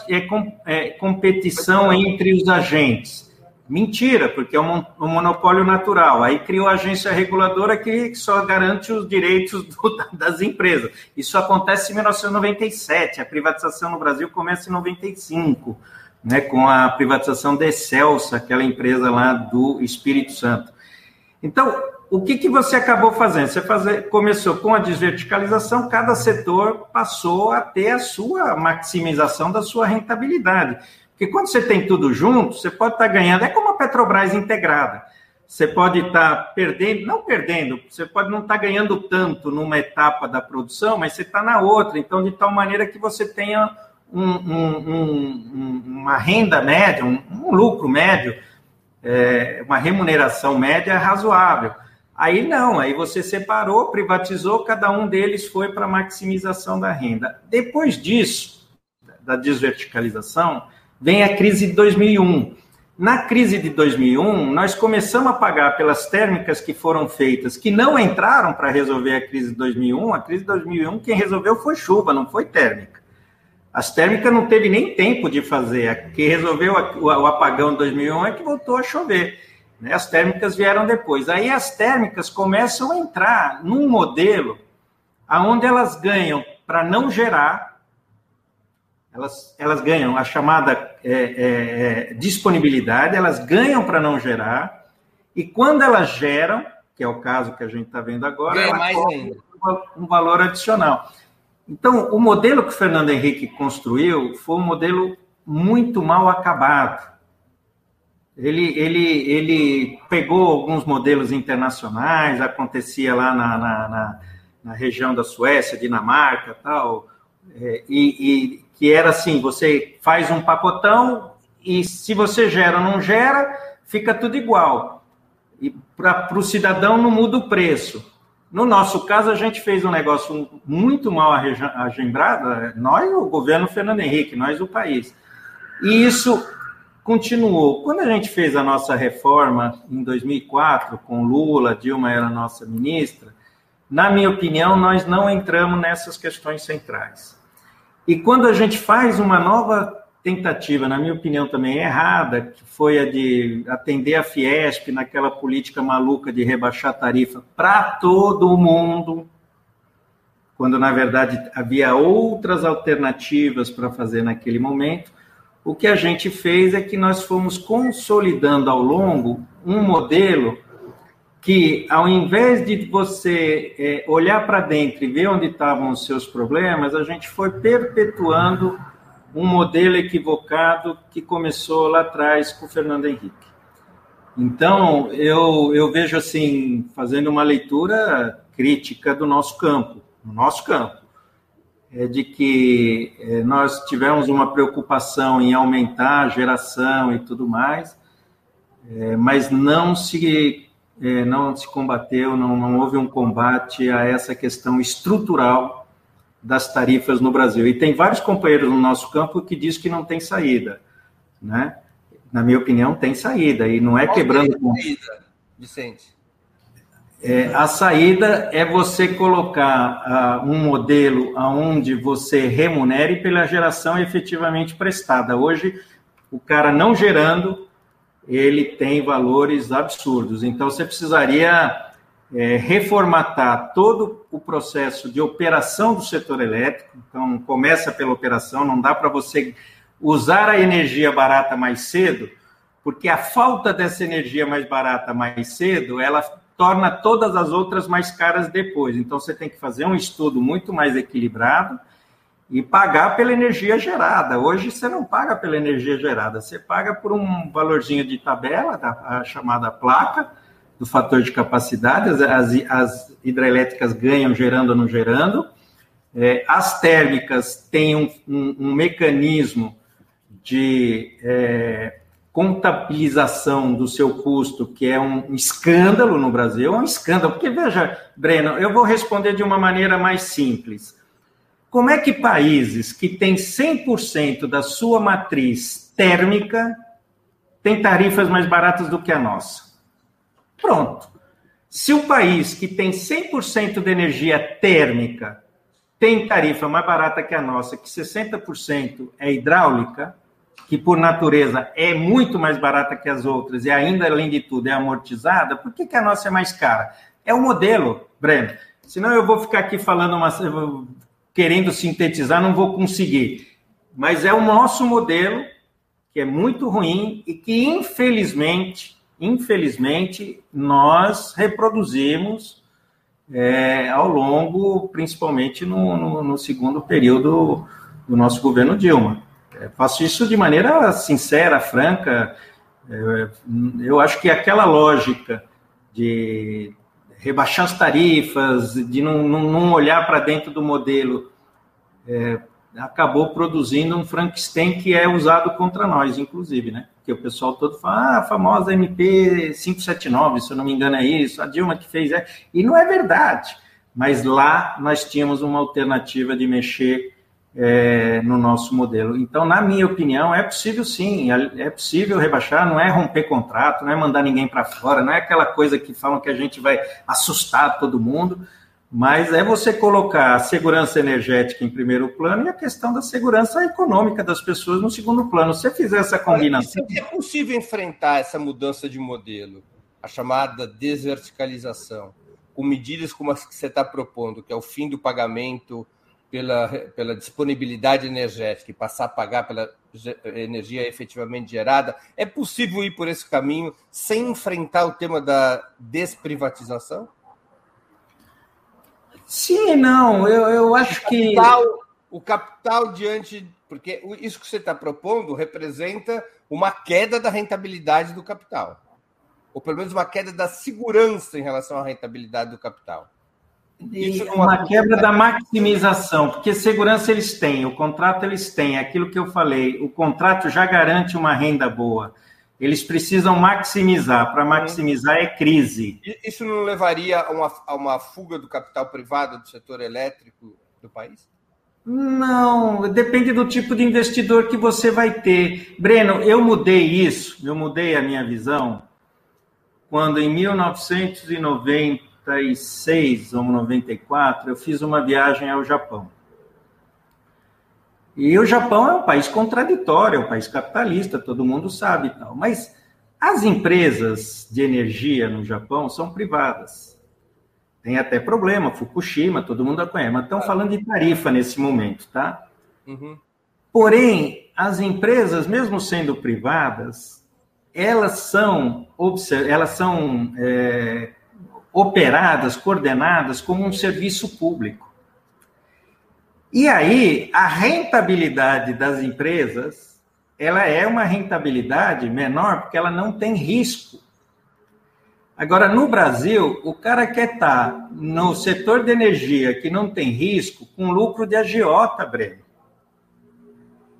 é, é, competição entre os agentes. Mentira, porque é um, um, monopólio natural. Aí criou a agência reguladora que só garante os direitos do, das empresas. Isso acontece em 1997. A privatização no Brasil começa em 95, né, com a privatização da Excelsa, aquela empresa lá do Espírito Santo. Então, o que, que você acabou fazendo? Você fazer, começou com a desverticalização, cada setor passou a ter a sua maximização da sua rentabilidade. Porque quando você tem tudo junto, você pode estar ganhando. É como a Petrobras integrada. você pode estar tá perdendo, não perdendo, você pode não estar tá ganhando tanto numa etapa da produção, mas você está na outra. Então, de tal maneira que você tenha um, um, um, uma renda média, um, lucro médio, é, uma remuneração média razoável. Aí não, aí você separou, privatizou, cada um deles foi para maximização da renda. Depois disso, da desverticalização, vem a crise de 2001. Na crise de 2001, nós começamos a pagar pelas térmicas que foram feitas, que não entraram para resolver a crise de 2001. A crise de 2001, quem resolveu foi chuva, não foi térmica. As térmicas não teve nem tempo de fazer. Quem resolveu o apagão de 2001 é que voltou a chover. Né? As térmicas vieram depois. Aí as térmicas começam a entrar num modelo aonde elas ganham para não gerar, elas, elas ganham a chamada é, é, é disponibilidade, elas ganham para não gerar, e quando elas geram, que é o caso que a gente está vendo agora, Ganha ainda. um valor adicional. Então, o modelo que o Fernando Henrique construiu foi um modelo muito mal acabado. Ele, ele, ele pegou alguns modelos internacionais, acontecia lá na, na, na, na região da Suécia, Dinamarca tal, é, e, e, que era assim: você faz um pacotão e se você gera ou não gera, fica tudo igual. E para o cidadão não muda o preço. No nosso caso, a gente fez um negócio muito mal agembrado, nós, o governo Fernando Henrique, nós, o país. E isso continuou. Quando a gente fez a nossa reforma em 2004, com Lula, Dilma era nossa ministra, na minha opinião, nós não entramos nessas questões centrais. E quando a gente faz uma nova tentativa, na minha opinião também errada, que foi a de atender a Fiesp naquela política maluca de rebaixar tarifa para todo mundo, quando na verdade havia outras alternativas para fazer naquele momento, o que a gente fez é que nós fomos consolidando ao longo um modelo que, ao invés de você é, olhar para dentro e ver onde estavam os seus problemas, a gente foi perpetuando um modelo equivocado que começou lá atrás com o Fernando Henrique. Então, eu, eu vejo assim, fazendo uma leitura crítica do nosso campo, no nosso campo é de que é, nós tivemos uma preocupação em aumentar a geração e tudo mais, é, mas não se é, não se combateu, não, não houve um combate a essa questão estrutural das tarifas no Brasil. E tem vários companheiros no nosso campo que diz que não tem saída, né? Na minha opinião, tem saída e não é Qual quebrando. Saída, Vicente? É, a saída é você colocar uh, um modelo onde você remunere pela geração efetivamente prestada. Hoje, o cara não gerando, ele tem valores absurdos. Então, você precisaria é, reformatar todo o processo de operação do setor elétrico. Então, começa pela operação, não dá para você usar a energia barata mais cedo, porque a falta dessa energia mais barata mais cedo, ela torna todas as outras mais caras depois. Então, você tem que fazer um estudo muito mais equilibrado e pagar pela energia gerada. Hoje, você não paga pela energia gerada, você paga por um valorzinho de tabela, a chamada placa, do fator de capacidade, as, as hidrelétricas ganham gerando ou não gerando. É, as térmicas têm um, um, um mecanismo de é, contabilização do seu custo, que é um escândalo no Brasil, é um escândalo, porque veja, Breno, eu vou responder de uma maneira mais simples. Como é que países que têm 100% da sua matriz térmica têm tarifas mais baratas do que a nossa? Pronto. Se o país que tem 100% de energia térmica tem tarifa mais barata que a nossa, que 60% é hidráulica, que por natureza é muito mais barata que as outras e ainda, além de tudo, é amortizada, por que, que a nossa é mais cara? É o modelo, Breno. Senão eu vou ficar aqui falando, uma, querendo sintetizar, não vou conseguir. Mas é o nosso modelo, que é muito ruim e que, infelizmente, infelizmente, nós reproduzimos é, ao longo, principalmente no, no, no segundo período do nosso governo Dilma. Faço isso de maneira sincera, franca. Eu acho que aquela lógica de rebaixar as tarifas, de não, não, não olhar para dentro do modelo, é, acabou produzindo um Frankenstein que é usado contra nós, inclusive, né? Porque o pessoal todo fala, ah, a famosa MP 579, se eu não me engano é isso, a Dilma que fez, é... e não é verdade. Mas lá nós tínhamos uma alternativa de mexer é, no nosso modelo. Então, na minha opinião, é possível sim, é, é possível rebaixar, não é romper contrato, não é mandar ninguém para fora, não é aquela coisa que falam que a gente vai assustar todo mundo, mas é você colocar a segurança energética em primeiro plano e a questão da segurança econômica das pessoas no segundo plano. Se você fizer essa combinação. É possível enfrentar essa mudança de modelo, a chamada desverticalização, com medidas como as que você está propondo, que é o fim do pagamento pela, pela disponibilidade energética e passar a pagar pela energia efetivamente gerada, é possível ir por esse caminho sem enfrentar o tema da desprivatização? Sim não. Eu, eu acho o capital, que. O capital diante. Porque isso que você está propondo representa uma queda da rentabilidade do capital. Ou pelo menos uma queda da segurança em relação à rentabilidade do capital. Isso uma quebra da maximização, porque segurança eles têm, o contrato eles têm, aquilo que eu falei, o contrato já garante uma renda boa. Eles precisam maximizar, para maximizar é crise. Isso não levaria a uma, a uma fuga do capital privado do setor elétrico do país? Não, depende do tipo de investidor que você vai ter. Breno, eu mudei isso, eu mudei a minha visão quando em 1990 96 ou 94, eu fiz uma viagem ao Japão. E o Japão é um país contraditório, é um país capitalista, todo mundo sabe tal. Mas as empresas de energia no Japão são privadas. Tem até problema, Fukushima, todo mundo a conhece, mas estão falando de tarifa nesse momento, tá? Uhum. Porém, as empresas, mesmo sendo privadas, elas são, elas são é, operadas, coordenadas como um serviço público. E aí, a rentabilidade das empresas, ela é uma rentabilidade menor porque ela não tem risco. Agora, no Brasil, o cara quer estar no setor de energia que não tem risco com lucro de agiota, Breno.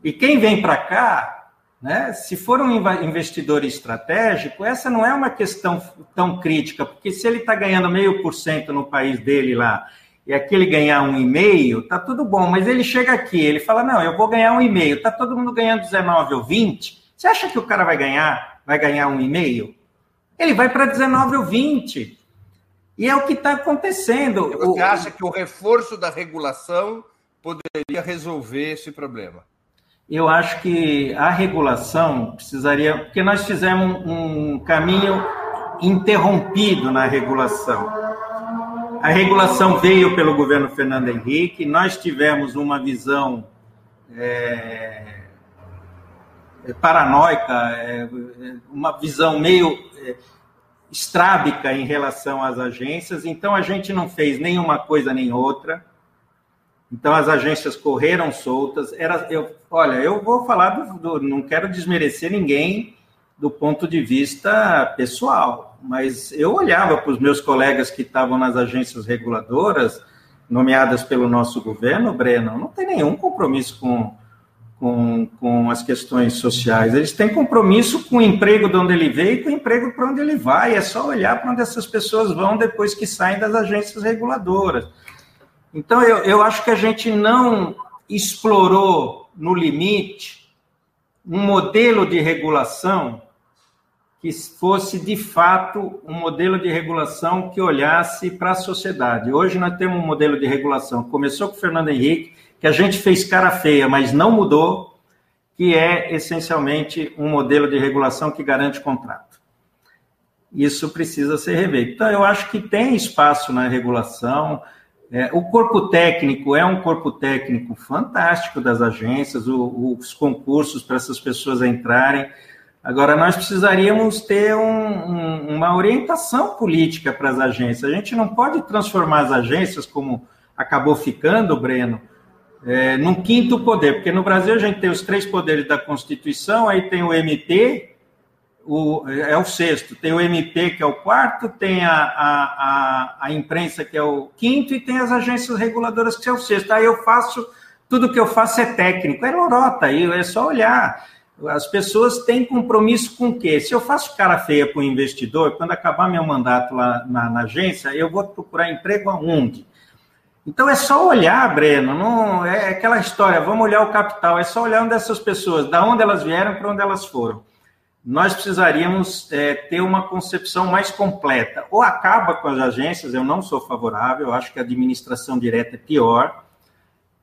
E quem vem para cá né? Se for um investidor estratégico, essa não é uma questão tão crítica, porque se ele está ganhando meio por cento no país dele lá, e aqui ele ganhar um e meio, tá tudo bom, mas ele chega aqui, ele fala, não, eu vou ganhar um e meio, tá todo mundo ganhando 19 ou 20, você acha que o cara vai ganhar, vai ganhar um e meio? Ele vai para 19 ou 20. E é o que está acontecendo. Você acha que o reforço da regulação poderia resolver esse problema? Eu acho que a regulação precisaria, porque nós fizemos um caminho interrompido na regulação. A regulação veio pelo governo Fernando Henrique, nós tivemos uma visão é, paranoica, é, uma visão meio é, estrábica em relação às agências, então a gente não fez nenhuma coisa nem outra então as agências correram soltas. Era, eu, olha, eu vou falar do, do, não quero desmerecer ninguém do ponto de vista pessoal, mas eu olhava para os meus colegas que estavam nas agências reguladoras, nomeadas pelo nosso governo, Breno, não tem nenhum compromisso com, com, com as questões sociais. Eles têm compromisso com o emprego de onde ele veio e com o emprego para onde ele vai. É só olhar para onde essas pessoas vão depois que saem das agências reguladoras. Então, eu, eu acho que a gente não explorou no limite um modelo de regulação que fosse de fato um modelo de regulação que olhasse para a sociedade. Hoje nós temos um modelo de regulação. Começou com o Fernando Henrique, que a gente fez cara feia, mas não mudou, que é essencialmente um modelo de regulação que garante contrato. Isso precisa ser revisto. Então, eu acho que tem espaço na regulação. É, o corpo técnico é um corpo técnico fantástico das agências, o, os concursos para essas pessoas entrarem. Agora, nós precisaríamos ter um, um, uma orientação política para as agências. A gente não pode transformar as agências, como acabou ficando, Breno, é, num quinto poder, porque no Brasil a gente tem os três poderes da Constituição, aí tem o MP, o, é o sexto, tem o MP, que é o quarto, tem a, a, a, a, imprensa, que é o quinto, e tem as agências reguladoras, que é o sexto. Aí eu faço, tudo que eu faço é técnico, é lorota, aí é só olhar. As pessoas têm compromisso com o quê? Se eu faço cara feia para o investidor, quando acabar meu mandato lá na, na, agência, eu vou procurar emprego aonde? Então é só olhar, Breno, não é aquela história, vamos olhar o capital, é só olhar onde essas pessoas, da onde elas vieram para onde elas foram nós precisaríamos é, ter uma concepção mais completa. Ou acaba com as agências, eu não sou favorável, acho que a administração direta é pior,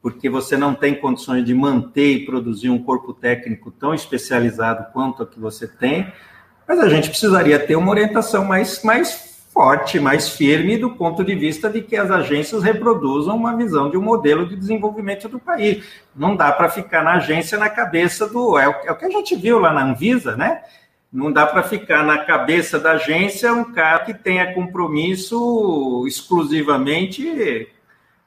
porque você não tem condições de manter e produzir um corpo técnico tão especializado quanto a que você tem, mas a gente precisaria ter uma orientação mais, mais forte, mais firme do ponto de vista de que as agências reproduzam uma visão de um modelo de desenvolvimento do país. Não dá para ficar na agência na cabeça do. É o, é o que a gente viu lá na Anvisa, né? Não dá para ficar na cabeça da agência um cara que tenha compromisso exclusivamente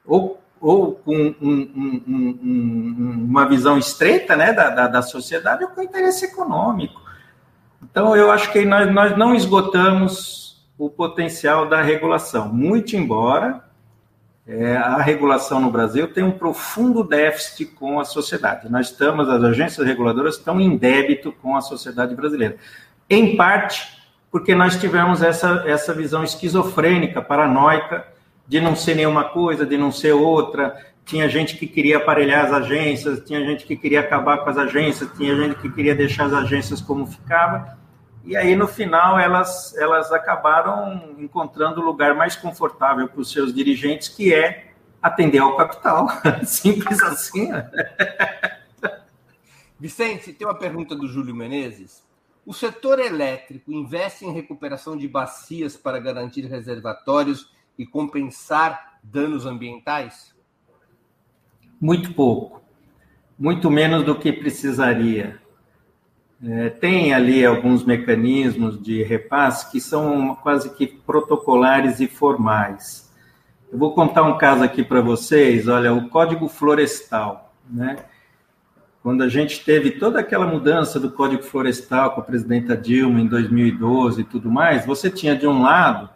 ou, ou com um, um, um, uma visão estreita né, da, da, da sociedade ou com interesse econômico. Então, eu acho que nós, nós não esgotamos o potencial da regulação. Muito embora é, a regulação no Brasil tenha um profundo déficit com a sociedade. Nós estamos, as agências reguladoras estão em débito com a sociedade brasileira. Em parte porque nós tivemos essa, essa visão esquizofrênica, paranoica, de não ser nenhuma coisa, de não ser outra. Tinha gente que queria aparelhar as agências, tinha gente que queria acabar com as agências, tinha gente que queria deixar as agências como ficava e aí, no final, elas, elas acabaram encontrando o lugar mais confortável para os seus dirigentes, que é atender ao capital. Simples assim. Vicente, tem uma pergunta do Júlio Menezes. O setor elétrico investe em recuperação de bacias para garantir reservatórios e compensar danos ambientais? Muito pouco. Muito menos do que precisaria. É, tem ali alguns mecanismos de repasse que são quase que protocolares e formais. Eu vou contar um caso aqui para vocês. Olha, o Código Florestal, né? Quando a gente teve toda aquela mudança do Código Florestal com a presidenta Dilma em 2012 e tudo mais, você tinha de um lado,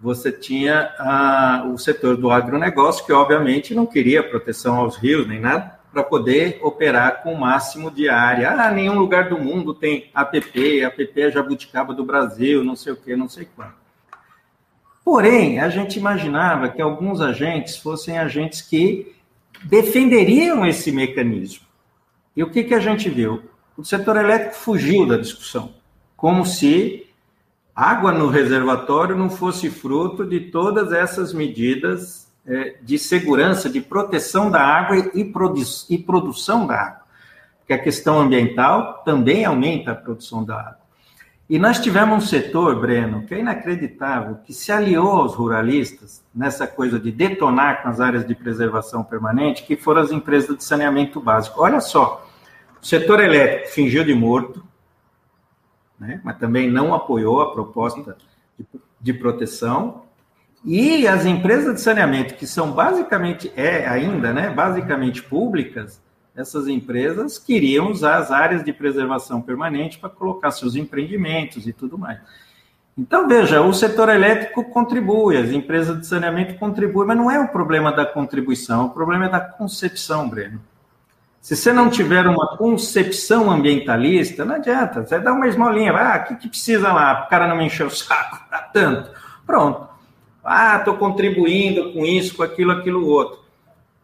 você tinha a, o setor do agronegócio, que obviamente não queria proteção aos rios nem nada, para poder operar com o máximo de área. Ah, nenhum lugar do mundo tem APP, APP é jabuticaba do Brasil, não sei o que, não sei quanto. Porém, a gente imaginava que alguns agentes fossem agentes que defenderiam esse mecanismo. E o que, que a gente viu? O setor elétrico fugiu da discussão, como se água no reservatório não fosse fruto de todas essas medidas de segurança, de proteção da água e, produ e produção da água. Porque a questão ambiental também aumenta a produção da água. E nós tivemos um setor, Breno, que é inacreditável, que se aliou aos ruralistas nessa coisa de detonar com as áreas de preservação permanente, que foram as empresas de saneamento básico. Olha só, o setor elétrico fingiu de morto, né, mas também não apoiou a proposta de, de proteção, e as empresas de saneamento, que são basicamente, é ainda, né, basicamente públicas, essas empresas queriam usar as áreas de preservação permanente para colocar seus empreendimentos e tudo mais. Então, veja, o setor elétrico contribui, as empresas de saneamento contribuem, mas não é o problema da contribuição, o problema é da concepção, Breno. Se você não tiver uma concepção ambientalista, não adianta, você dá uma esmolinha, ah, o que, que precisa lá? O cara não me encher o saco, dá tanto. Pronto. Ah, estou contribuindo com isso, com aquilo, aquilo outro.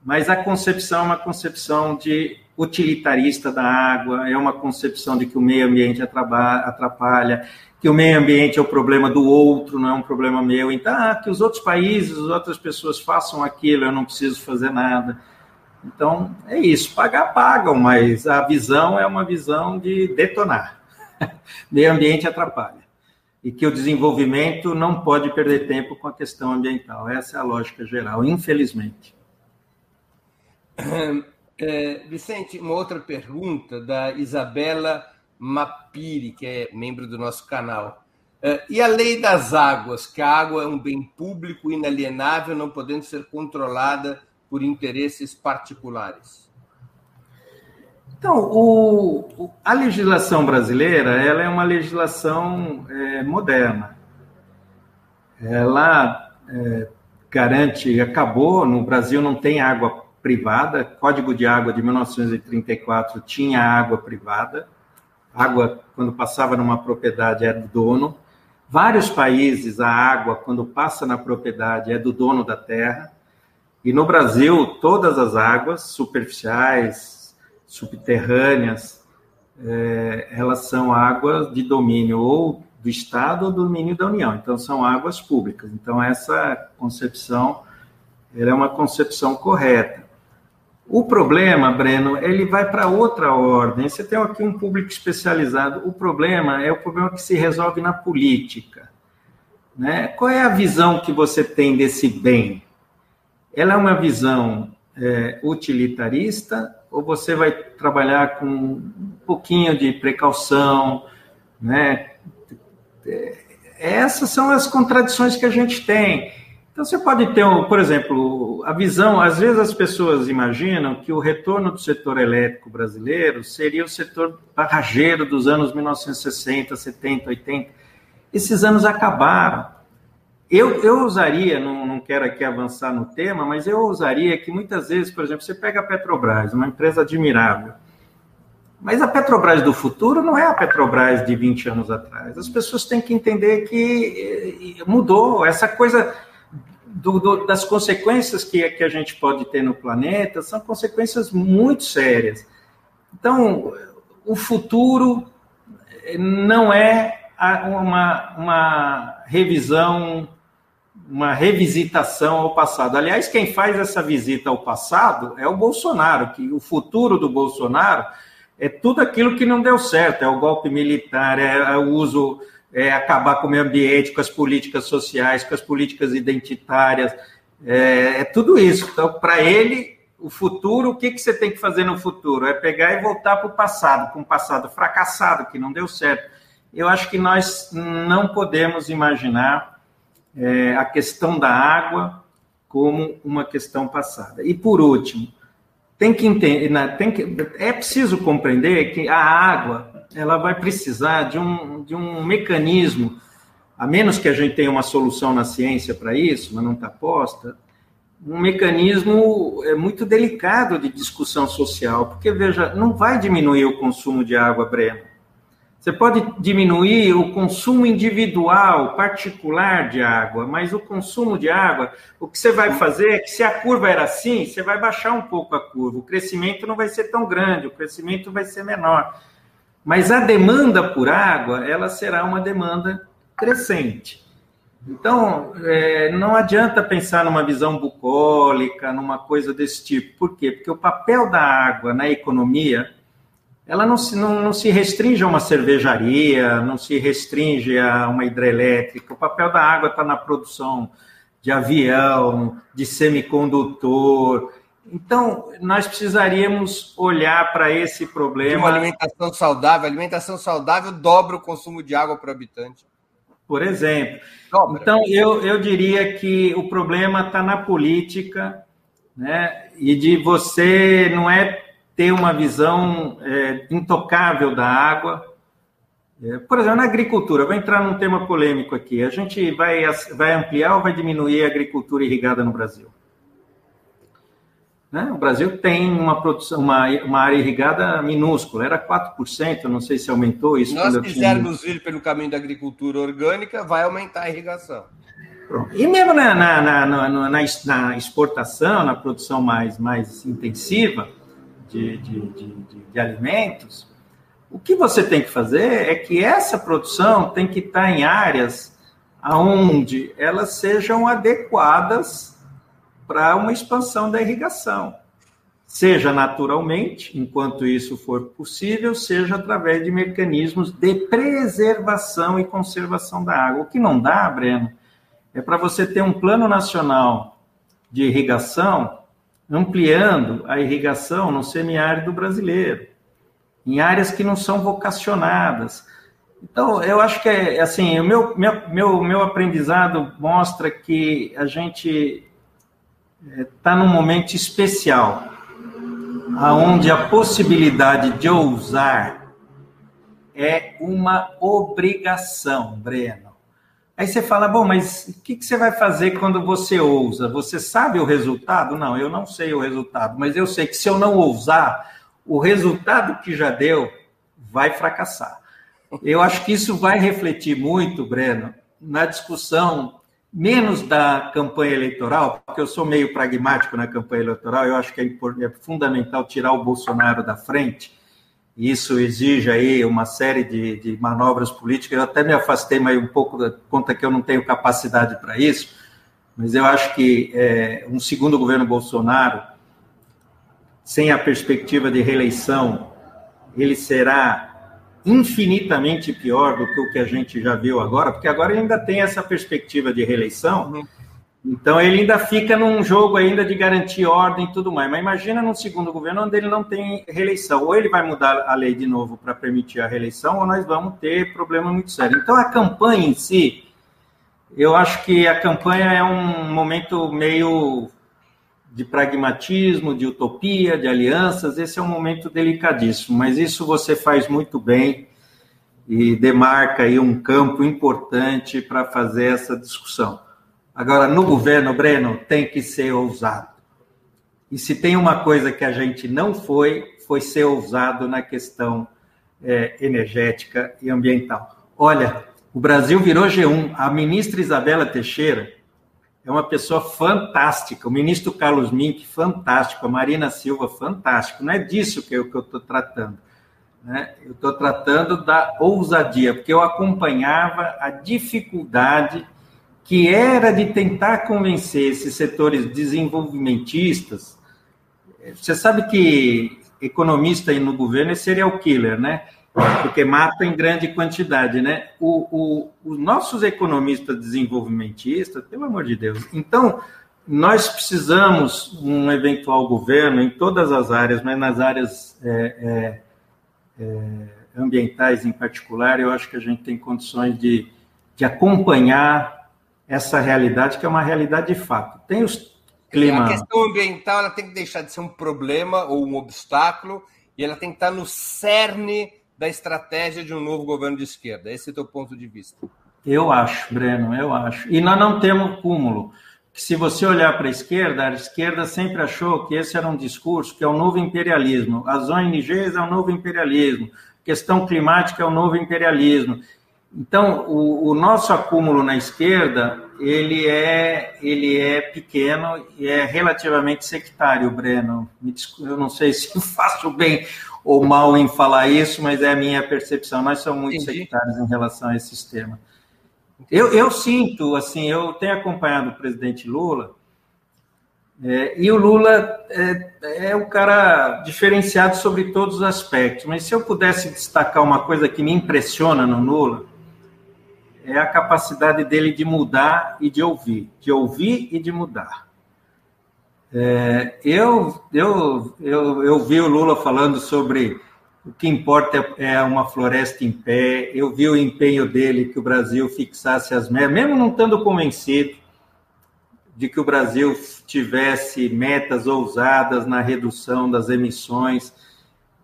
Mas a concepção é uma concepção de utilitarista da água, é uma concepção de que o meio ambiente atrapalha, que o meio ambiente é o problema do outro, não é um problema meu. Então, ah, que os outros países, as outras pessoas façam aquilo, eu não preciso fazer nada. Então, é isso. Pagar, pagam, mas a visão é uma visão de detonar. meio ambiente atrapalha e que o desenvolvimento não pode perder tempo com a questão ambiental. Essa é a lógica geral, infelizmente. É, Vicente, uma outra pergunta da Isabela Mapiri, que é membro do nosso canal. É, e a lei das águas, que a água é um bem público inalienável, não podendo ser controlada por interesses particulares? Então, o, a legislação brasileira ela é uma legislação é, moderna. Ela é, garante, acabou, no Brasil não tem água privada, Código de Água de 1934 tinha água privada, água, quando passava numa propriedade, é do dono. Vários países, a água, quando passa na propriedade, é do dono da terra. E no Brasil, todas as águas superficiais, subterrâneas, é, elas são águas de domínio ou do Estado ou do domínio da União. Então, são águas públicas. Então, essa concepção é uma concepção correta. O problema, Breno, ele vai para outra ordem. Você tem aqui um público especializado. O problema é o problema que se resolve na política. Né? Qual é a visão que você tem desse bem? Ela é uma visão é, utilitarista ou você vai trabalhar com um pouquinho de precaução, né? É, essas são as contradições que a gente tem. Então, você pode ter, por exemplo, a visão, às vezes as pessoas imaginam que o retorno do setor elétrico brasileiro seria o setor barrageiro dos anos 1960, 70, 80. Esses anos acabaram. Eu, eu usaria, não, não quero aqui avançar no tema, mas eu usaria que muitas vezes, por exemplo, você pega a Petrobras, uma empresa admirável, mas a Petrobras do futuro não é a Petrobras de 20 anos atrás. As pessoas têm que entender que eh, mudou. Essa coisa do, do, das consequências que, que a gente pode ter no planeta são consequências muito sérias. Então, o futuro não é uma, uma revisão, uma revisitação ao passado. Aliás, quem faz essa visita ao passado é o Bolsonaro, que o futuro do Bolsonaro é tudo aquilo que não deu certo, é o golpe militar, é o uso é, acabar com o meio ambiente, com as políticas sociais, com as políticas identitárias, é, é tudo isso. Então, para ele, o futuro, o que, que você tem que fazer no futuro? É pegar e voltar para o passado, para um passado fracassado, que não deu certo. Eu acho que nós não podemos imaginar é, a questão da água como uma questão passada. E, por último, tem que entender, tem que, é preciso compreender que a água ela vai precisar de um, de um mecanismo, a menos que a gente tenha uma solução na ciência para isso, mas não está posta, um mecanismo é muito delicado de discussão social, porque, veja, não vai diminuir o consumo de água, Breno. Você pode diminuir o consumo individual, particular de água, mas o consumo de água, o que você vai fazer é que se a curva era assim, você vai baixar um pouco a curva. O crescimento não vai ser tão grande, o crescimento vai ser menor. Mas a demanda por água, ela será uma demanda crescente. Então, é, não adianta pensar numa visão bucólica, numa coisa desse tipo. Por quê? Porque o papel da água na economia, ela não se, não, não se restringe a uma cervejaria, não se restringe a uma hidrelétrica. O papel da água está na produção de avião, de semicondutor, então, nós precisaríamos olhar para esse problema. De uma alimentação saudável. Alimentação saudável dobra o consumo de água por habitante. Por exemplo. Dobra. Então, eu, eu diria que o problema está na política, né? E de você não é ter uma visão é, intocável da água. É, por exemplo, na agricultura, vou entrar num tema polêmico aqui. A gente vai, vai ampliar ou vai diminuir a agricultura irrigada no Brasil? Né? O Brasil tem uma produção, uma, uma área irrigada minúscula, era 4%, não sei se aumentou isso. Se nós quisermos tinha... ir pelo caminho da agricultura orgânica, vai aumentar a irrigação. Pronto. E mesmo na, na, na, na, na exportação, na produção mais, mais intensiva de, de, de, de, alimentos, o que você tem que fazer é que essa produção tem que estar em áreas onde elas sejam adequadas para uma expansão da irrigação, seja naturalmente, enquanto isso for possível, seja através de mecanismos de preservação e conservação da água. O que não dá, Breno, é para você ter um plano nacional de irrigação ampliando a irrigação no semiárido brasileiro, em áreas que não são vocacionadas. Então, eu acho que é assim, o meu, meu, meu, meu aprendizado mostra que a gente está num momento especial. aonde a possibilidade de ousar é uma obrigação, Breno. Aí você fala, bom, mas o que, que, você vai fazer quando você ousa? Você sabe o resultado? Não, eu não sei o resultado, mas eu sei que se eu não ousar, o resultado que já deu vai fracassar. Eu acho que isso vai refletir muito, Breno, na discussão menos da campanha eleitoral, porque eu sou meio pragmático na campanha eleitoral, eu acho que é, é fundamental tirar o Bolsonaro da frente, isso exige aí uma série de, de manobras políticas, eu até me afastei mais um pouco da conta que eu não tenho capacidade para isso, mas eu acho que é, um segundo governo Bolsonaro, sem a perspectiva de reeleição, ele será infinitamente pior do que o que a gente já viu agora, porque agora ainda tem essa perspectiva de reeleição, uhum. Então ele ainda fica num jogo ainda de garantir ordem e tudo mais. Mas imagina num segundo governo onde ele não tem reeleição, ou ele vai mudar a lei de novo para permitir a reeleição, ou nós vamos ter problema muito sério. Então a campanha em si, eu acho que a campanha é um momento meio de pragmatismo, de utopia, de alianças, esse é um momento delicadíssimo, mas isso você faz muito bem e demarca aí um campo importante para fazer essa discussão. Agora, no governo, Breno, tem que ser ousado. E se tem uma coisa que a gente não foi, foi ser ousado na questão é, energética e ambiental. Olha, o Brasil virou G1. A ministra Isabela Teixeira, é uma pessoa fantástica. O ministro Carlos Mink, fantástico. A Marina Silva, fantástico. Não é disso que eu estou tratando. Né? Eu estou tratando da ousadia, porque eu acompanhava a dificuldade que era de tentar convencer esses setores desenvolvimentistas. Você sabe que economista aí no governo é serial killer, né? porque mata em grande quantidade, né? O, o, os nossos economistas desenvolvimentistas, pelo amor de Deus. Então, nós precisamos um eventual governo em todas as áreas, mas nas áreas é, é, é, ambientais em particular, eu acho que a gente tem condições de, de acompanhar essa realidade, que é uma realidade de fato. Tem os climas. A questão ambiental ela tem que deixar de ser um problema ou um obstáculo, e ela tem que estar no cerne da estratégia de um novo governo de esquerda. Esse é o teu ponto de vista. Eu acho, Breno, eu acho. E nós não temos cúmulo. Que se você olhar para a esquerda, a esquerda sempre achou que esse era um discurso que é o novo imperialismo. As ONGs é o novo imperialismo. Questão climática é o novo imperialismo. Então, o, o, nosso acúmulo na esquerda, ele é, ele é pequeno e é relativamente sectário, Breno. Eu não sei se faço bem ou mal em falar isso, mas é a minha percepção. Nós somos muito Entendi. sectários em relação a esse tema. Eu, eu sinto, assim, eu tenho acompanhado o presidente Lula, é, e o Lula é, é um cara diferenciado sobre todos os aspectos, mas se eu pudesse destacar uma coisa que me impressiona no Lula, é a capacidade dele de mudar e de ouvir, de ouvir e de mudar. É, eu, eu, eu, eu vi o Lula falando sobre o que importa é uma floresta em pé. Eu vi o empenho dele que o Brasil fixasse as metas, mesmo não estando convencido de que o Brasil tivesse metas ousadas na redução das emissões.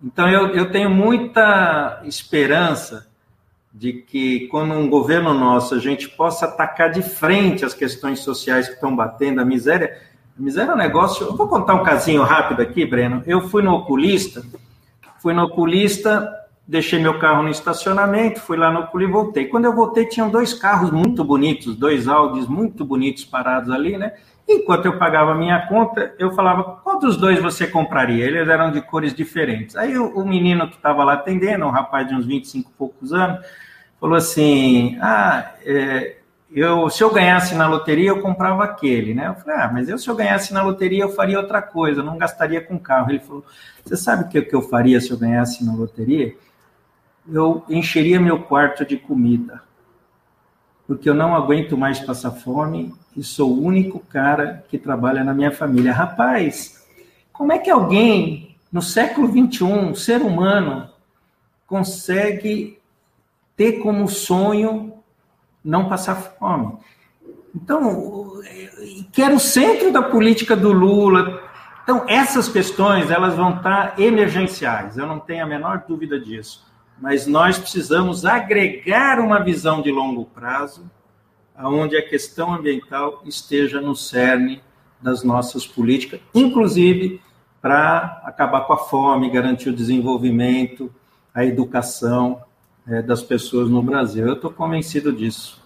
Então, eu, eu tenho muita esperança de que, quando um governo nosso, a gente possa atacar de frente as questões sociais que estão batendo, a miséria Miséria é um negócio. Eu vou contar um casinho rápido aqui, Breno. Eu fui no oculista, fui no oculista, deixei meu carro no estacionamento, fui lá no oculista e voltei. Quando eu voltei, tinham dois carros muito bonitos, dois Audis muito bonitos parados ali, né? Enquanto eu pagava a minha conta, eu falava, qual dos dois você compraria? Eles eram de cores diferentes. Aí o, o menino que estava lá atendendo, um rapaz de uns 25 e poucos anos, falou assim: Ah, é, eu, se eu ganhasse na loteria, eu comprava aquele, né? Eu falei, ah, mas eu, se eu ganhasse na loteria, eu faria outra coisa, eu não gastaria com carro. Ele falou, você sabe o que, que eu faria se eu ganhasse na loteria? Eu encheria meu quarto de comida, porque eu não aguento mais passar fome e sou o único cara que trabalha na minha família. Rapaz, como é que alguém, no século XXI, um ser humano, consegue ter como sonho não passar fome. Então, que era o centro da política do Lula, Então, essas questões, elas vão estar emergenciais, eu não tenho a menor dúvida disso. Mas nós precisamos agregar uma visão de longo prazo, onde a questão ambiental esteja no cerne das nossas políticas, inclusive para acabar com a fome, garantir o desenvolvimento, a educação é, das pessoas no Brasil. Eu estou convencido disso.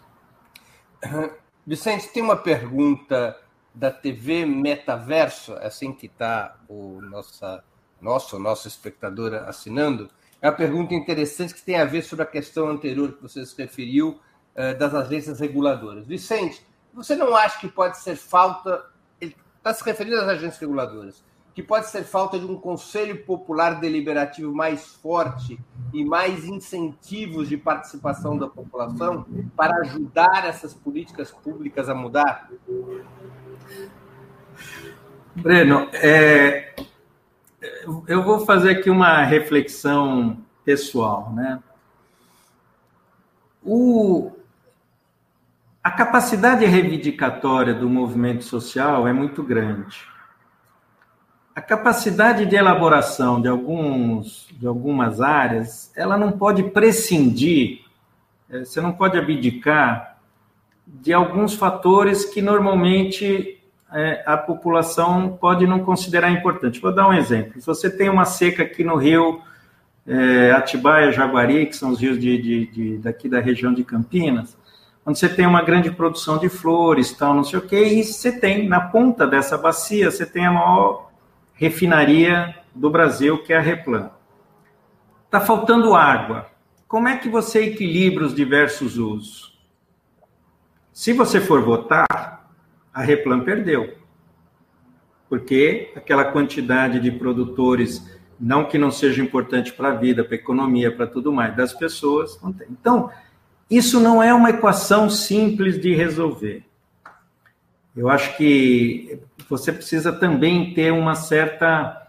Vicente, tem uma pergunta da TV Metaverso, é assim que está o nossa, nosso, nosso espectador assinando. É uma pergunta interessante que tem a ver sobre a questão anterior que você se referiu eh, das agências reguladoras. Vicente, você não acha que pode ser falta, está se referindo às agências reguladoras, que pode ser falta de um conselho popular deliberativo mais forte e mais incentivos de participação da população para ajudar essas políticas públicas a mudar? Breno, é, eu vou fazer aqui uma reflexão pessoal, né? O, a capacidade reivindicatória do movimento social é muito grande. A capacidade de elaboração de, alguns, de algumas áreas, ela não pode prescindir, é, você não pode abdicar de alguns fatores que normalmente é, a população pode não considerar importante. Vou dar um exemplo. Se você tem uma seca aqui no rio é, Atibaia, Jaguari, que são os rios de, de, de, daqui da região de Campinas, onde você tem uma grande produção de flores, tal, não sei o quê, e você tem, na ponta dessa bacia, você tem a maior refinaria do Brasil, que é a Replan. Está faltando água. Como é que você equilibra os diversos usos? Se você for votar, a Replan perdeu. Porque aquela quantidade de produtores, não que não seja importante para a vida, para a economia, para tudo mais, das pessoas, não tem. Então, isso não é uma equação simples de resolver. Eu acho que você precisa também ter uma certa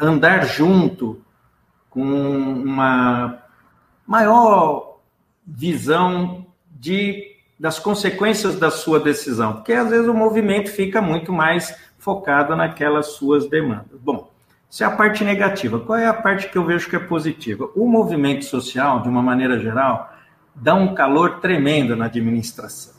andar junto com uma maior visão de das consequências da sua decisão, porque às vezes o movimento fica muito mais focado naquelas suas demandas. Bom, isso é a parte negativa. Qual é a parte que eu vejo que é positiva? O movimento social, de uma maneira geral, dá um calor tremendo na administração.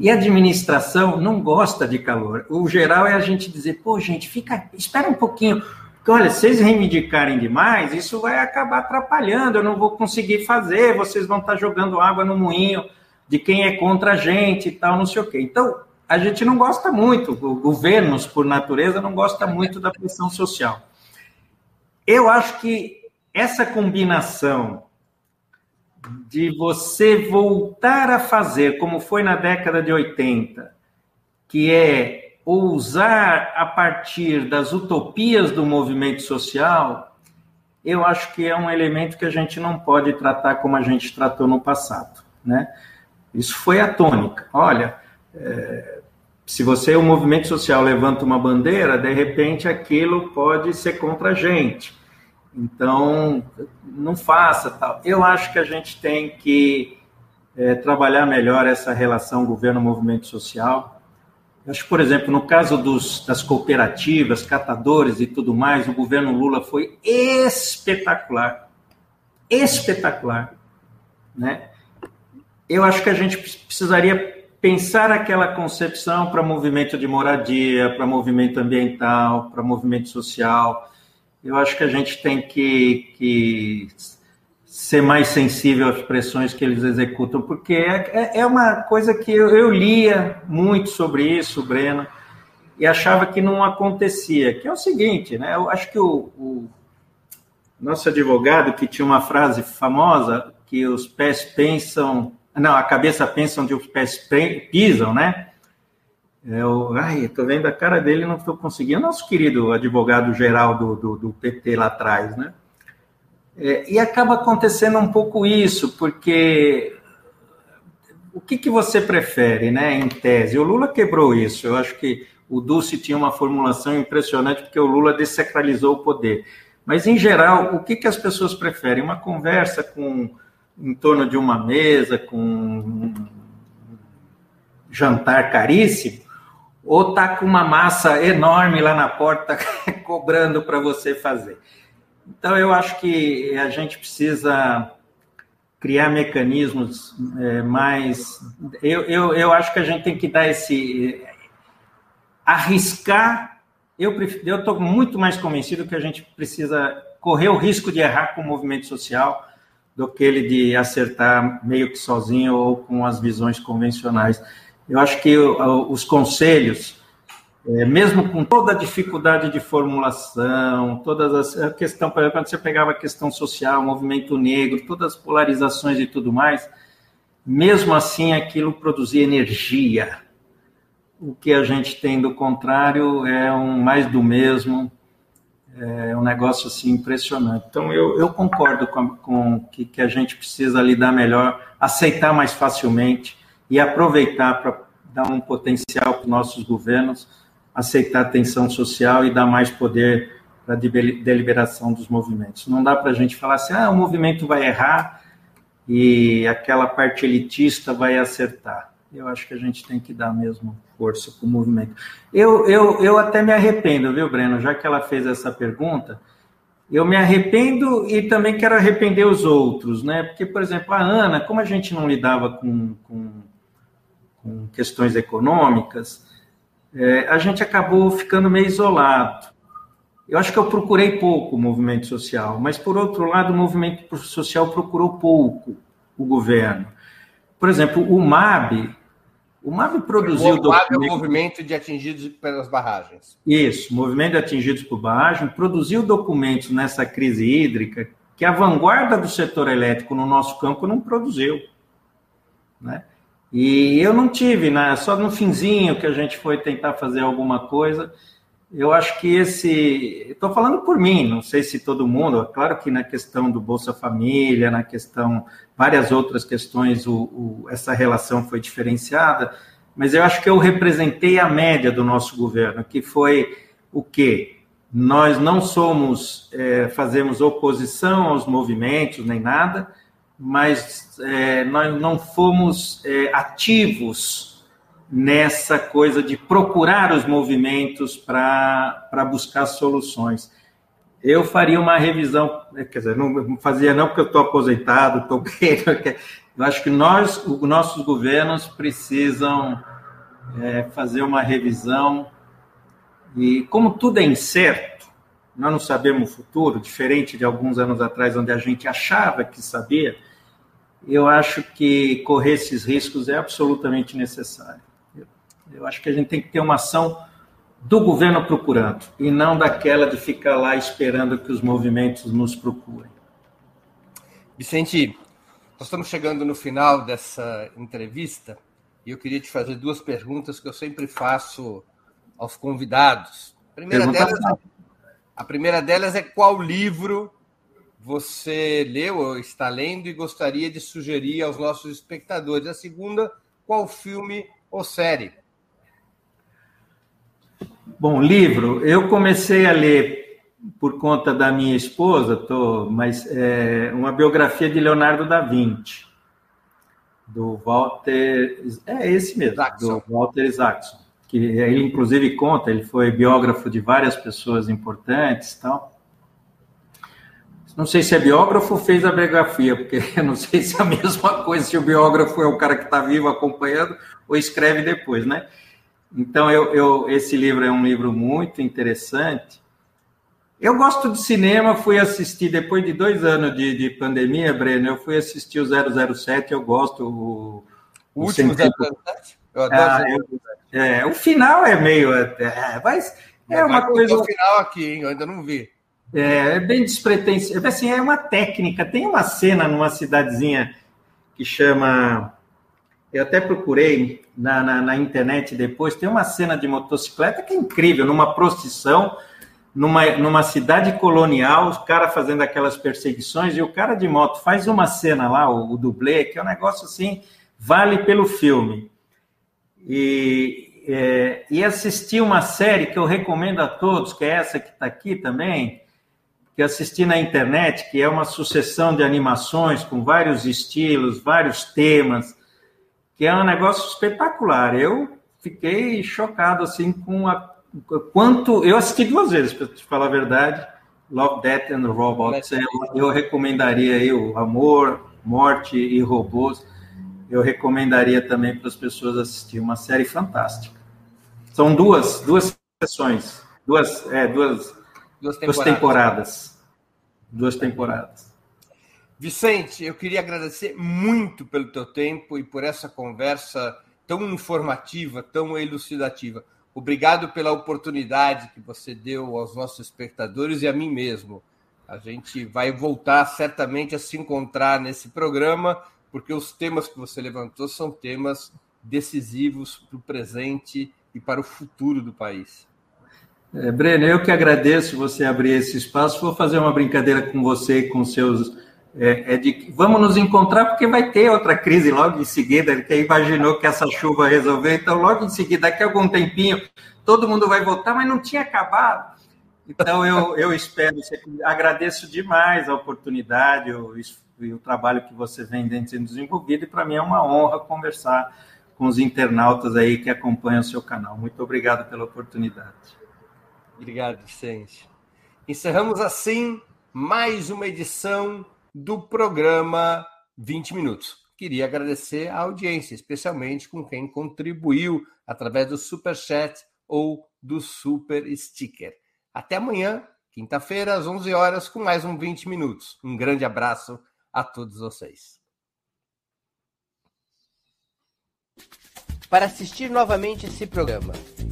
E a administração não gosta de calor. O geral é a gente dizer, pô, gente, fica, espera um pouquinho. Porque, olha, se vocês reivindicarem demais, isso vai acabar atrapalhando, eu não vou conseguir fazer, vocês vão estar jogando água no moinho de quem é contra a gente e tal, não sei o quê. Então, a gente não gosta muito, governos, por natureza, não gosta muito da pressão social. Eu acho que essa combinação de você voltar a fazer como foi na década de 80, que é ousar a partir das utopias do movimento social, eu acho que é um elemento que a gente não pode tratar como a gente tratou no passado, né? Isso foi a tônica. Olha, é, se você, o movimento social, levanta uma bandeira, de repente aquilo pode ser contra a gente. Então, não faça tal. Eu acho que a gente tem que é, trabalhar melhor essa relação governo-movimento social. Eu acho, por exemplo, no caso dos, das cooperativas, catadores e tudo mais, o governo Lula foi espetacular. Espetacular. Né? Eu acho que a gente precisaria pensar aquela concepção para movimento de moradia, para movimento ambiental, para movimento social eu acho que a gente tem que, que ser mais sensível às pressões que eles executam, porque é, é, é uma coisa que eu, eu, lia muito sobre isso, Breno, e achava que não acontecia, que é o seguinte, né? Eu acho que o, o nosso advogado, que tinha uma frase famosa, que os pés pensam, não, a cabeça pensa onde os pés pisam, né? Eu, ai, estou vendo a cara dele não estou conseguindo. Nosso querido advogado geral do, do, do PT lá atrás, né? É, e acaba acontecendo um pouco isso, porque o que, que você prefere, né, em tese? O Lula quebrou isso. Eu acho que o Dulce tinha uma formulação impressionante, porque o Lula desacralizou o poder. Mas, em geral, o que, que as pessoas preferem? Uma conversa com em torno de uma mesa, com um jantar caríssimo, ou tá com uma massa enorme lá na porta cobrando para você fazer. Então, eu acho que a gente precisa criar mecanismos é, mais. Eu, eu, eu acho que a gente tem que dar esse. arriscar. Eu estou muito mais convencido que a gente precisa correr o risco de errar com o movimento social do que ele de acertar meio que sozinho ou com as visões convencionais. Eu acho que os conselhos é, mesmo com toda a dificuldade de formulação, todas as a questão, por exemplo, quando você pegava a questão social, movimento negro, todas as polarizações e tudo mais, mesmo assim aquilo produzia energia. O que a gente tem do contrário é um mais do mesmo, é um negócio assim impressionante. Então eu, eu concordo com, com que, que a gente precisa lidar melhor, aceitar mais facilmente e aproveitar para dar um potencial para os nossos governos aceitar a tensão social e dar mais poder para a deliberação dos movimentos. Não dá para a gente falar assim, ah, o movimento vai errar e aquela parte elitista vai acertar. Eu acho que a gente tem que dar mesmo força para o movimento. Eu, eu, eu até me arrependo, viu, Breno? Já que ela fez essa pergunta, eu me arrependo e também quero arrepender os outros, né? Porque, por exemplo, a Ana, como a gente não lidava com, com, com questões econômicas, é, a gente acabou ficando meio isolado. Eu acho que eu procurei pouco o movimento social, mas, por outro lado, o movimento social procurou pouco o governo. Por exemplo, o MAB, o MAB produziu... O MAB é o movimento de atingidos pelas barragens. Isso, movimento de atingidos por barragem, produziu documentos nessa crise hídrica que a vanguarda do setor elétrico no nosso campo não produziu. Né? E eu não tive, né? só no finzinho que a gente foi tentar fazer alguma coisa. Eu acho que esse. Estou falando por mim, não sei se todo mundo, é claro que na questão do Bolsa Família, na questão, várias outras questões, o, o, essa relação foi diferenciada, mas eu acho que eu representei a média do nosso governo, que foi o quê? Nós não somos, é, fazemos oposição aos movimentos nem nada, mas é, nós não fomos é, ativos nessa coisa de procurar os movimentos para buscar soluções. Eu faria uma revisão, é, quer dizer, não fazia não porque eu estou aposentado, estou eu acho que nós, os nossos governos precisam é, fazer uma revisão e como tudo é incerto, nós não sabemos o futuro, diferente de alguns anos atrás, onde a gente achava que sabia, eu acho que correr esses riscos é absolutamente necessário. Eu, acho que a gente tem que ter uma ação do governo procurando e não daquela de ficar lá esperando que os movimentos nos procurem. Vicente, nós estamos chegando no final dessa entrevista e eu queria te fazer duas perguntas que eu sempre faço aos convidados. A primeira, delas, é, a primeira delas é qual livro você leu ou está lendo e gostaria de sugerir aos nossos espectadores? A segunda, qual filme ou série? Bom, livro. Eu comecei a ler por conta da minha esposa, tô, mas é uma biografia de Leonardo da Vinci, do Walter. É esse mesmo, Isaacson. do Walter Isaacson. Que ele, inclusive, conta, ele foi biógrafo de várias pessoas importantes tal. Não sei se é biógrafo ou fez a biografia, porque eu não sei se é a mesma coisa, se o biógrafo é o cara que está vivo acompanhando ou escreve depois, né? Então, eu, eu, esse livro é um livro muito interessante. Eu gosto de cinema, fui assistir, depois de dois anos de, de pandemia, Breno, eu fui assistir o 007, eu gosto. O, o último 007? Eu adoro ah, eu, é, o final é meio. É, mas é uma coisa. O final aqui, hein? Eu ainda não vi. É, é bem despretensioso. Assim, é uma técnica. Tem uma cena numa cidadezinha que chama. Eu até procurei na, na, na, internet depois. Tem uma cena de motocicleta que é incrível, numa procissão, numa, numa cidade colonial, os caras fazendo aquelas perseguições, e o cara de moto faz uma cena lá, o, o dublê, que é um negócio assim, vale pelo filme. E, é, e assistir uma série que eu recomendo a todos, que é essa que está aqui também, que assisti na internet, que é uma sucessão de animações com vários estilos, vários temas, que é um negócio espetacular. Eu fiquei chocado assim com a quanto eu assisti duas vezes para te falar a verdade. Love, Death and Robots. Eu, eu recomendaria aí o Amor, Morte e Robôs. Eu recomendaria também para as pessoas assistir uma série fantástica. São duas, duas sessões, duas, é, duas, duas temporadas. Duas temporadas. Duas temporadas. Vicente, eu queria agradecer muito pelo teu tempo e por essa conversa tão informativa, tão elucidativa. Obrigado pela oportunidade que você deu aos nossos espectadores e a mim mesmo. A gente vai voltar certamente a se encontrar nesse programa, porque os temas que você levantou são temas decisivos para o presente e para o futuro do país. É, Breno, eu que agradeço você abrir esse espaço. Vou fazer uma brincadeira com você e com seus é, é, de vamos nos encontrar porque vai ter outra crise logo em seguida. Ele que imaginou que essa chuva resolveu, então logo em seguida, daqui a algum tempinho, todo mundo vai voltar, mas não tinha acabado. Então eu, eu espero, agradeço demais a oportunidade o, e o trabalho que você vem sendo desenvolvido, e para mim é uma honra conversar com os internautas aí que acompanham o seu canal. Muito obrigado pela oportunidade. Obrigado, Vicente. Encerramos assim mais uma edição do programa 20 Minutos. Queria agradecer a audiência, especialmente com quem contribuiu através do Super Chat ou do Super Sticker. Até amanhã, quinta-feira, às 11 horas, com mais um 20 Minutos. Um grande abraço a todos vocês. Para assistir novamente esse programa